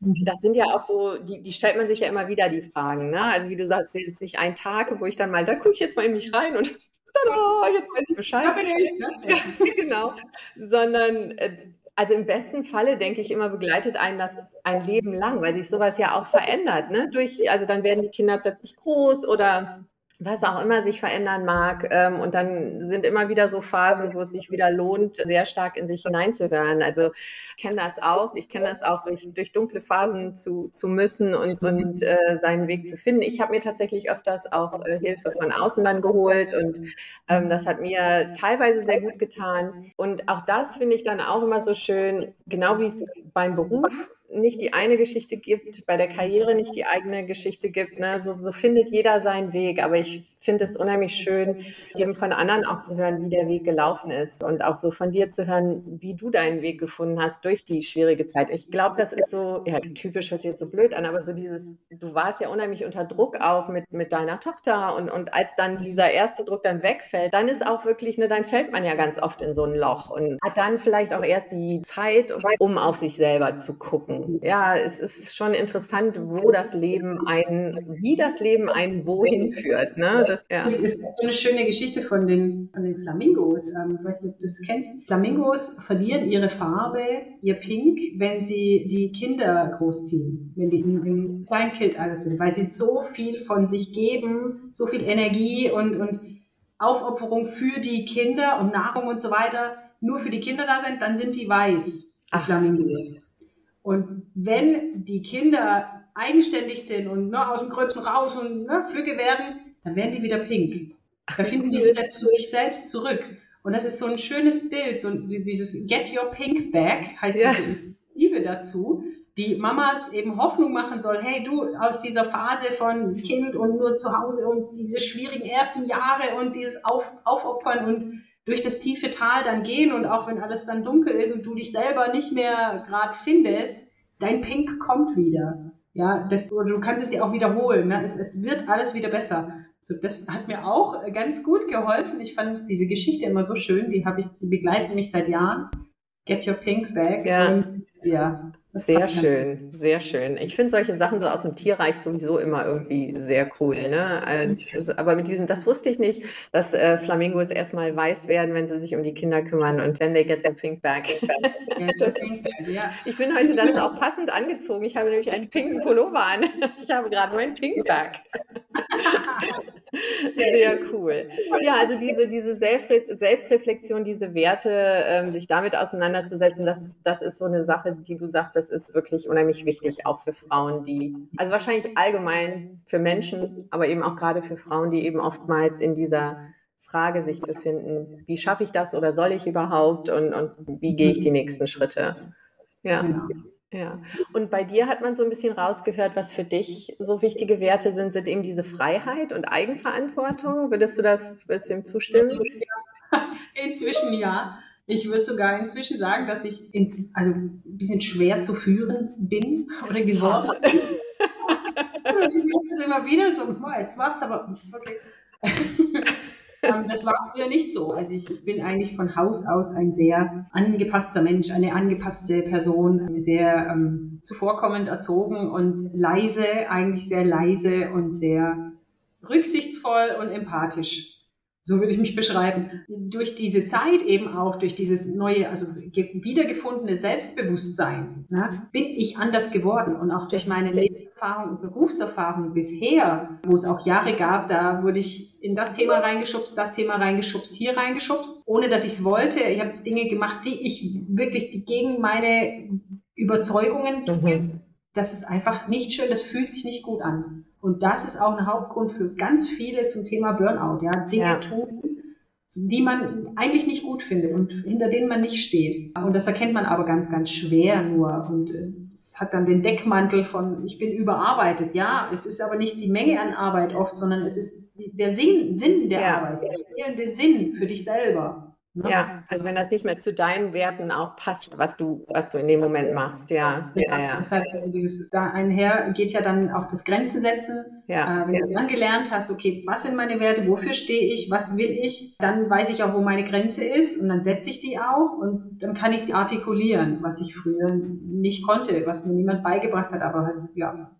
Mhm. Das sind ja auch so, die, die stellt man sich ja immer wieder, die Fragen. Ne? Also wie du sagst, es ist nicht ein Tag, wo ich dann mal, da gucke ich jetzt mal in mich rein und tada, jetzt weiß ich Bescheid. Ja, ich, ne? (laughs) ja, genau. Sondern äh, also im besten Falle denke ich immer, begleitet einen das ein Leben lang, weil sich sowas ja auch verändert. Ne? Durch, also dann werden die Kinder plötzlich groß oder was auch immer sich verändern mag. Ähm, und dann sind immer wieder so Phasen, wo es sich wieder lohnt, sehr stark in sich hineinzuhören. Also ich kenne das auch. Ich kenne das auch, durch, durch dunkle Phasen zu, zu müssen und, und äh, seinen Weg zu finden. Ich habe mir tatsächlich öfters auch äh, Hilfe von außen dann geholt und ähm, das hat mir teilweise sehr gut getan. Und auch das finde ich dann auch immer so schön, genau wie es beim Beruf nicht die eine Geschichte gibt, bei der Karriere nicht die eigene Geschichte gibt. Ne? So, so findet jeder seinen Weg. Aber ich finde es unheimlich schön, eben von anderen auch zu hören, wie der Weg gelaufen ist und auch so von dir zu hören, wie du deinen Weg gefunden hast durch die schwierige Zeit. Ich glaube, das ist so, ja, typisch hört sich jetzt so blöd an, aber so dieses, du warst ja unheimlich unter Druck auch mit, mit deiner Tochter und, und als dann dieser erste Druck dann wegfällt, dann ist auch wirklich, ne, dann fällt man ja ganz oft in so ein Loch und hat dann vielleicht auch erst die Zeit, um auf sich selber zu gucken. Ja, es ist schon interessant, wo das Leben einen, wie das Leben einen wohin führt. Ne? Das, ja. ist so eine schöne Geschichte von den, von den Flamingos. Ähm, ich weiß nicht, ob du das kennst. Flamingos verlieren ihre Farbe, ihr Pink, wenn sie die Kinder großziehen, wenn die im, im Kleinkindalter sind, weil sie so viel von sich geben, so viel Energie und, und Aufopferung für die Kinder und Nahrung und so weiter nur für die Kinder da sind, dann sind die weiß, die Flamingos. Und wenn die Kinder eigenständig sind und ne, aus dem Gröbsten raus und ne, flügge werden, dann werden die wieder pink. Da finden die wieder zu sich selbst zurück. Und das ist so ein schönes Bild, so dieses Get Your Pink Back heißt ja. diese Liebe dazu, die Mamas eben Hoffnung machen soll, hey du, aus dieser Phase von Kind und nur zu Hause und diese schwierigen ersten Jahre und dieses Auf, Aufopfern und durch das tiefe Tal dann gehen und auch wenn alles dann dunkel ist und du dich selber nicht mehr gerade findest, dein Pink kommt wieder. Ja, das, du kannst es dir auch wiederholen. Ne? Es, es wird alles wieder besser. So, das hat mir auch ganz gut geholfen. Ich fand diese Geschichte immer so schön. Die habe ich, die begleitet mich seit Jahren. Get your pink bag. Ja. Und, ja sehr schön, sehr schön. Ich finde solche Sachen so aus dem Tierreich sowieso immer irgendwie sehr cool. Ne? Also, aber mit diesem, das wusste ich nicht, dass äh, Flamingos erstmal weiß werden, wenn sie sich um die Kinder kümmern und wenn they get their pink bag. (laughs) ich bin heute dazu auch passend angezogen. Ich habe nämlich einen pinken Pullover an. (laughs) Ich habe gerade meinen pink bag. (laughs) Sehr cool. Ja, also diese, diese Selbstreflexion, diese Werte, ähm, sich damit auseinanderzusetzen, das, das ist so eine Sache, die du sagst, das ist wirklich unheimlich wichtig, auch für Frauen, die, also wahrscheinlich allgemein für Menschen, aber eben auch gerade für Frauen, die eben oftmals in dieser Frage sich befinden, wie schaffe ich das oder soll ich überhaupt und, und wie gehe ich die nächsten Schritte? Ja. Genau. Ja, und bei dir hat man so ein bisschen rausgehört, was für dich so wichtige Werte sind, sind eben diese Freiheit und Eigenverantwortung. Würdest du das, würdest du dem zustimmen? (laughs) Inzwischen ja. Ich würde sogar inzwischen sagen, dass ich in, also ein bisschen schwer zu führen bin oder geworden bin. (laughs) also ich immer wieder so, boah, jetzt warst du aber okay. Ähm, das war früher nicht so. Also ich, ich, bin eigentlich von Haus aus ein sehr angepasster Mensch, eine angepasste Person, sehr ähm, zuvorkommend erzogen und leise, eigentlich sehr leise und sehr rücksichtsvoll und empathisch. So würde ich mich beschreiben. Durch diese Zeit eben auch, durch dieses neue, also wiedergefundene Selbstbewusstsein, ne, bin ich anders geworden. Und auch durch meine Lebenserfahrung und Berufserfahrung bisher, wo es auch Jahre gab, da wurde ich in das Thema reingeschubst, das Thema reingeschubst, hier reingeschubst, ohne dass ich es wollte. Ich habe Dinge gemacht, die ich wirklich die gegen meine Überzeugungen mhm. Das ist einfach nicht schön, das fühlt sich nicht gut an. Und das ist auch ein Hauptgrund für ganz viele zum Thema Burnout. Ja, Dinge ja. tun, die man eigentlich nicht gut findet und hinter denen man nicht steht. Und das erkennt man aber ganz, ganz schwer nur. Und äh, es hat dann den Deckmantel von, ich bin überarbeitet. Ja, es ist aber nicht die Menge an Arbeit oft, sondern es ist der Sinn, Sinn der ja. Arbeit, der fehlende Sinn für dich selber. Ne? Ja, also wenn das nicht mehr zu deinen Werten auch passt, was du, was du in dem Moment machst, ja. Ja, ja. Deshalb dieses da einher geht ja dann auch das Grenzen setzen. Ja. Äh, wenn ja. du dann gelernt hast, okay, was sind meine Werte, wofür stehe ich, was will ich, dann weiß ich auch, wo meine Grenze ist und dann setze ich die auch und dann kann ich sie artikulieren, was ich früher nicht konnte, was mir niemand beigebracht hat, aber halt, ja,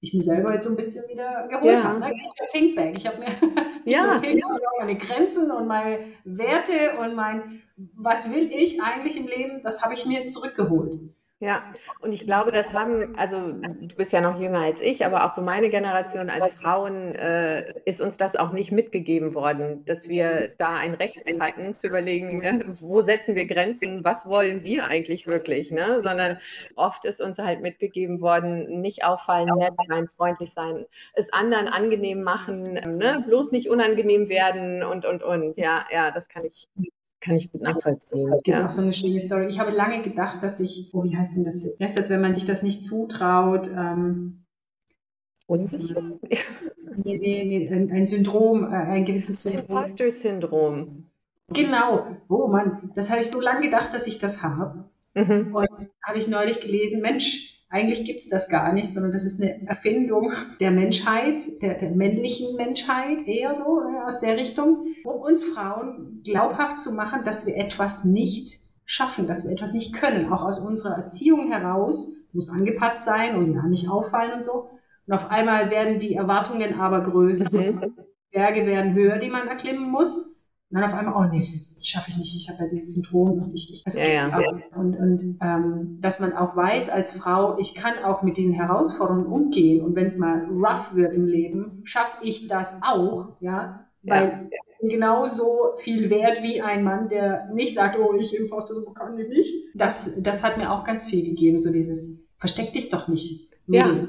ich mir selber jetzt so ein bisschen wieder geholt ja. habe. Ne? Ich Pinkbag. Ich habe mir ja, ja. meine Grenzen und meine Werte und mein, was will ich eigentlich im Leben, das habe ich mir zurückgeholt. Ja, und ich glaube, das haben, also du bist ja noch jünger als ich, aber auch so meine Generation als Frauen äh, ist uns das auch nicht mitgegeben worden, dass wir da ein Recht hatten zu überlegen, ne, wo setzen wir Grenzen, was wollen wir eigentlich wirklich, ne? sondern oft ist uns halt mitgegeben worden, nicht auffallen, nett sein, freundlich sein, es anderen angenehm machen, ne? bloß nicht unangenehm werden und, und, und. Ja, ja, das kann ich kann ich gut nachvollziehen. Es gibt ja. auch so eine schöne Story. Ich habe lange gedacht, dass ich, oh, wie heißt denn das? Wie heißt das, wenn man sich das nicht zutraut? Ähm, Unsicher? (laughs) Nee, nee, nee, ein, ein Syndrom, äh, ein gewisses Syndrom. Imposter-Syndrom. Genau. Oh Mann, das habe ich so lange gedacht, dass ich das habe. Mhm. Und habe ich neulich gelesen, Mensch, eigentlich gibt es das gar nicht, sondern das ist eine Erfindung der Menschheit, der, der männlichen Menschheit, eher so äh, aus der Richtung, um uns Frauen glaubhaft zu machen, dass wir etwas nicht schaffen, dass wir etwas nicht können. Auch aus unserer Erziehung heraus muss angepasst sein und ja nicht auffallen und so. Und auf einmal werden die Erwartungen aber größer. Mhm. Berge werden höher, die man erklimmen muss. Und dann auf einmal, oh nee, das, schaffe ich nicht, ich habe ja dieses Syndrom und ich, ich das ja, ja. Und, und ähm, dass man auch weiß als Frau, ich kann auch mit diesen Herausforderungen umgehen und wenn es mal rough wird im Leben, schaffe ich das auch, ja, weil ja. ich bin genauso viel wert wie ein Mann, der nicht sagt, oh, ich Imposter, so kann ich nicht. Das, das hat mir auch ganz viel gegeben, so dieses, versteck dich doch nicht. Nee. Ja.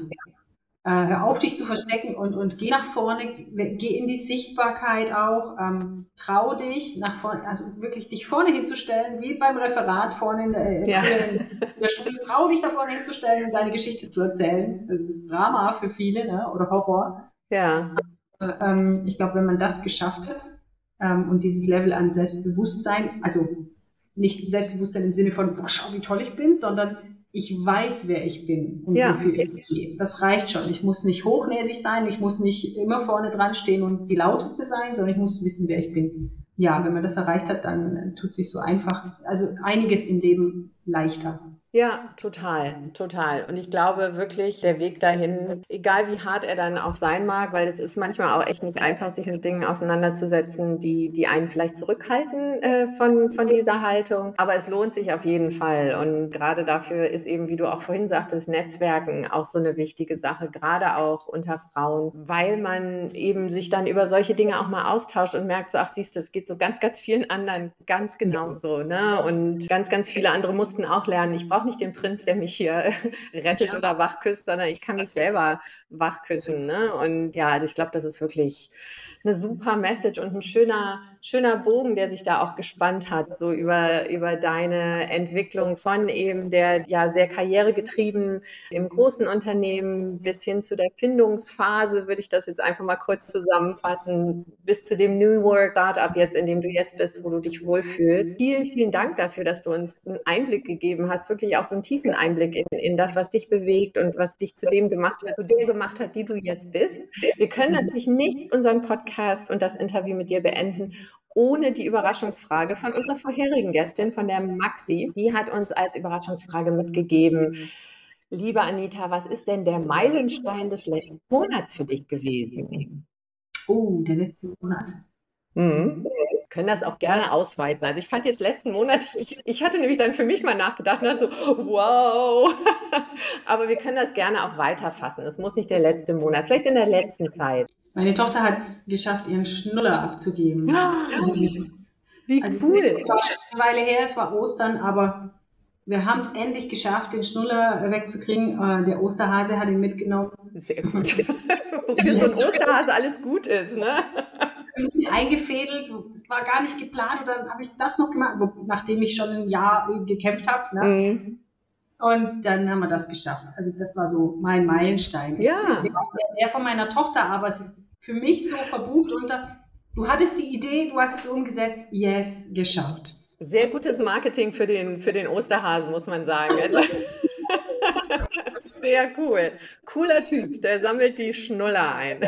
Äh, hör auf, dich zu verstecken und, und geh nach vorne, geh in die Sichtbarkeit auch, ähm, trau dich nach vorne, also wirklich dich vorne hinzustellen, wie beim Referat vorne in der, ja. in der Schule, trau dich da vorne hinzustellen und deine Geschichte zu erzählen. Das ist Drama für viele, ne? oder Horror. Ja. Äh, ähm, ich glaube, wenn man das geschafft hat ähm, und dieses Level an Selbstbewusstsein, also nicht Selbstbewusstsein im Sinne von, boah, schau, wie toll ich bin, sondern ich weiß, wer ich bin und ja. wofür ich stehe. Das reicht schon. Ich muss nicht hochnäsig sein, ich muss nicht immer vorne dran stehen und die lauteste sein, sondern ich muss wissen, wer ich bin. Ja, wenn man das erreicht hat, dann tut sich so einfach, also einiges im Leben leichter. Ja, total, total. Und ich glaube wirklich, der Weg dahin, egal wie hart er dann auch sein mag, weil es ist manchmal auch echt nicht einfach, sich mit Dingen auseinanderzusetzen, die, die einen vielleicht zurückhalten äh, von, von dieser Haltung. Aber es lohnt sich auf jeden Fall. Und gerade dafür ist eben, wie du auch vorhin sagtest, Netzwerken auch so eine wichtige Sache, gerade auch unter Frauen, weil man eben sich dann über solche Dinge auch mal austauscht und merkt so, ach siehst du, es geht so ganz, ganz vielen anderen ganz genauso. Ne? Und ganz, ganz viele andere mussten auch lernen, ich brauche brauche nicht den Prinz, der mich hier (laughs) rettet ja. oder wachküsst, sondern ich kann mich selber wachküssen. Ne? Und ja, also ich glaube, das ist wirklich eine super Message und ein schöner, schöner Bogen, der sich da auch gespannt hat, so über, über deine Entwicklung von eben der ja sehr karrieregetrieben im großen Unternehmen bis hin zu der Findungsphase, würde ich das jetzt einfach mal kurz zusammenfassen, bis zu dem New Work Startup jetzt, in dem du jetzt bist, wo du dich wohlfühlst. Vielen, vielen Dank dafür, dass du uns einen Einblick gegeben hast, wirklich auch so einen tiefen Einblick in, in das, was dich bewegt und was dich zu dem gemacht hat, zu der gemacht hat, die du jetzt bist. Wir können natürlich nicht unseren Podcast und das Interview mit dir beenden, ohne die Überraschungsfrage von unserer vorherigen Gästin, von der Maxi. Die hat uns als Überraschungsfrage mitgegeben. Liebe Anita, was ist denn der Meilenstein des letzten Monats für dich gewesen? Oh, der letzte Monat. Mhm. Können das auch gerne ausweiten. Also ich fand jetzt letzten Monat, ich, ich hatte nämlich dann für mich mal nachgedacht und dachte so, wow. (laughs) Aber wir können das gerne auch weiterfassen. Es muss nicht der letzte Monat, vielleicht in der letzten Zeit. Meine Tochter hat es geschafft, ihren Schnuller abzugeben. Ah, Also, Wie also cool. Es war schon eine Weile her, es war Ostern, aber wir haben es endlich geschafft, den Schnuller wegzukriegen. Äh, Der Osterhase hat ihn mitgenommen. Sehr gut. (laughs) Wofür so ein Osterhase alles gut ist, ne? Eingefädelt, es war gar nicht geplant und dann habe ich das noch gemacht, nachdem ich schon ein Jahr gekämpft habe. Ne? Mhm. Und dann haben wir das geschafft. Also das war so mein Meilenstein. Es Ja. ist auch der von meiner Tochter, aber es ist für mich so verbucht unter, du hattest die Idee, du hast es umgesetzt, yes, geschafft. Sehr gutes Marketing für den, für den Osterhasen, muss man sagen. Also, (laughs) sehr cool. Cooler Typ, der sammelt die Schnuller ein.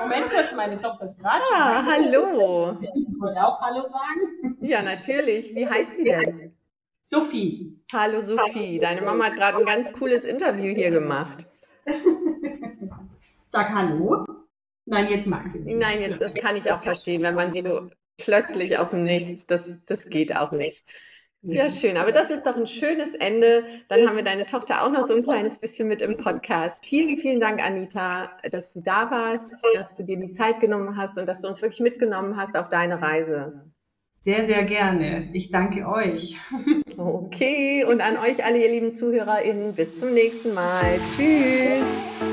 Moment kurz, meine Tochter ist gerade schon. Ah, hallo. Ich wollte auch Hallo sagen. Ja, natürlich. Wie heißt sie denn? Sophie. Hallo Sophie. Deine Mama hat gerade ein ganz cooles Interview hier gemacht. Sag Hallo. Nein, jetzt mag sie nicht. Nein, jetzt, das kann ich auch verstehen, wenn man sie so plötzlich aus dem Nichts, das, das geht auch nicht. Ja, schön. Aber das ist doch ein schönes Ende. Dann haben wir deine Tochter auch noch so ein kleines bisschen mit im Podcast. Vielen, vielen Dank, Anita, dass du da warst, dass du dir die Zeit genommen hast und dass du uns wirklich mitgenommen hast auf deine Reise. Sehr, sehr gerne. Ich danke euch. Okay, und an euch alle, ihr lieben ZuhörerInnen, bis zum nächsten Mal. Tschüss.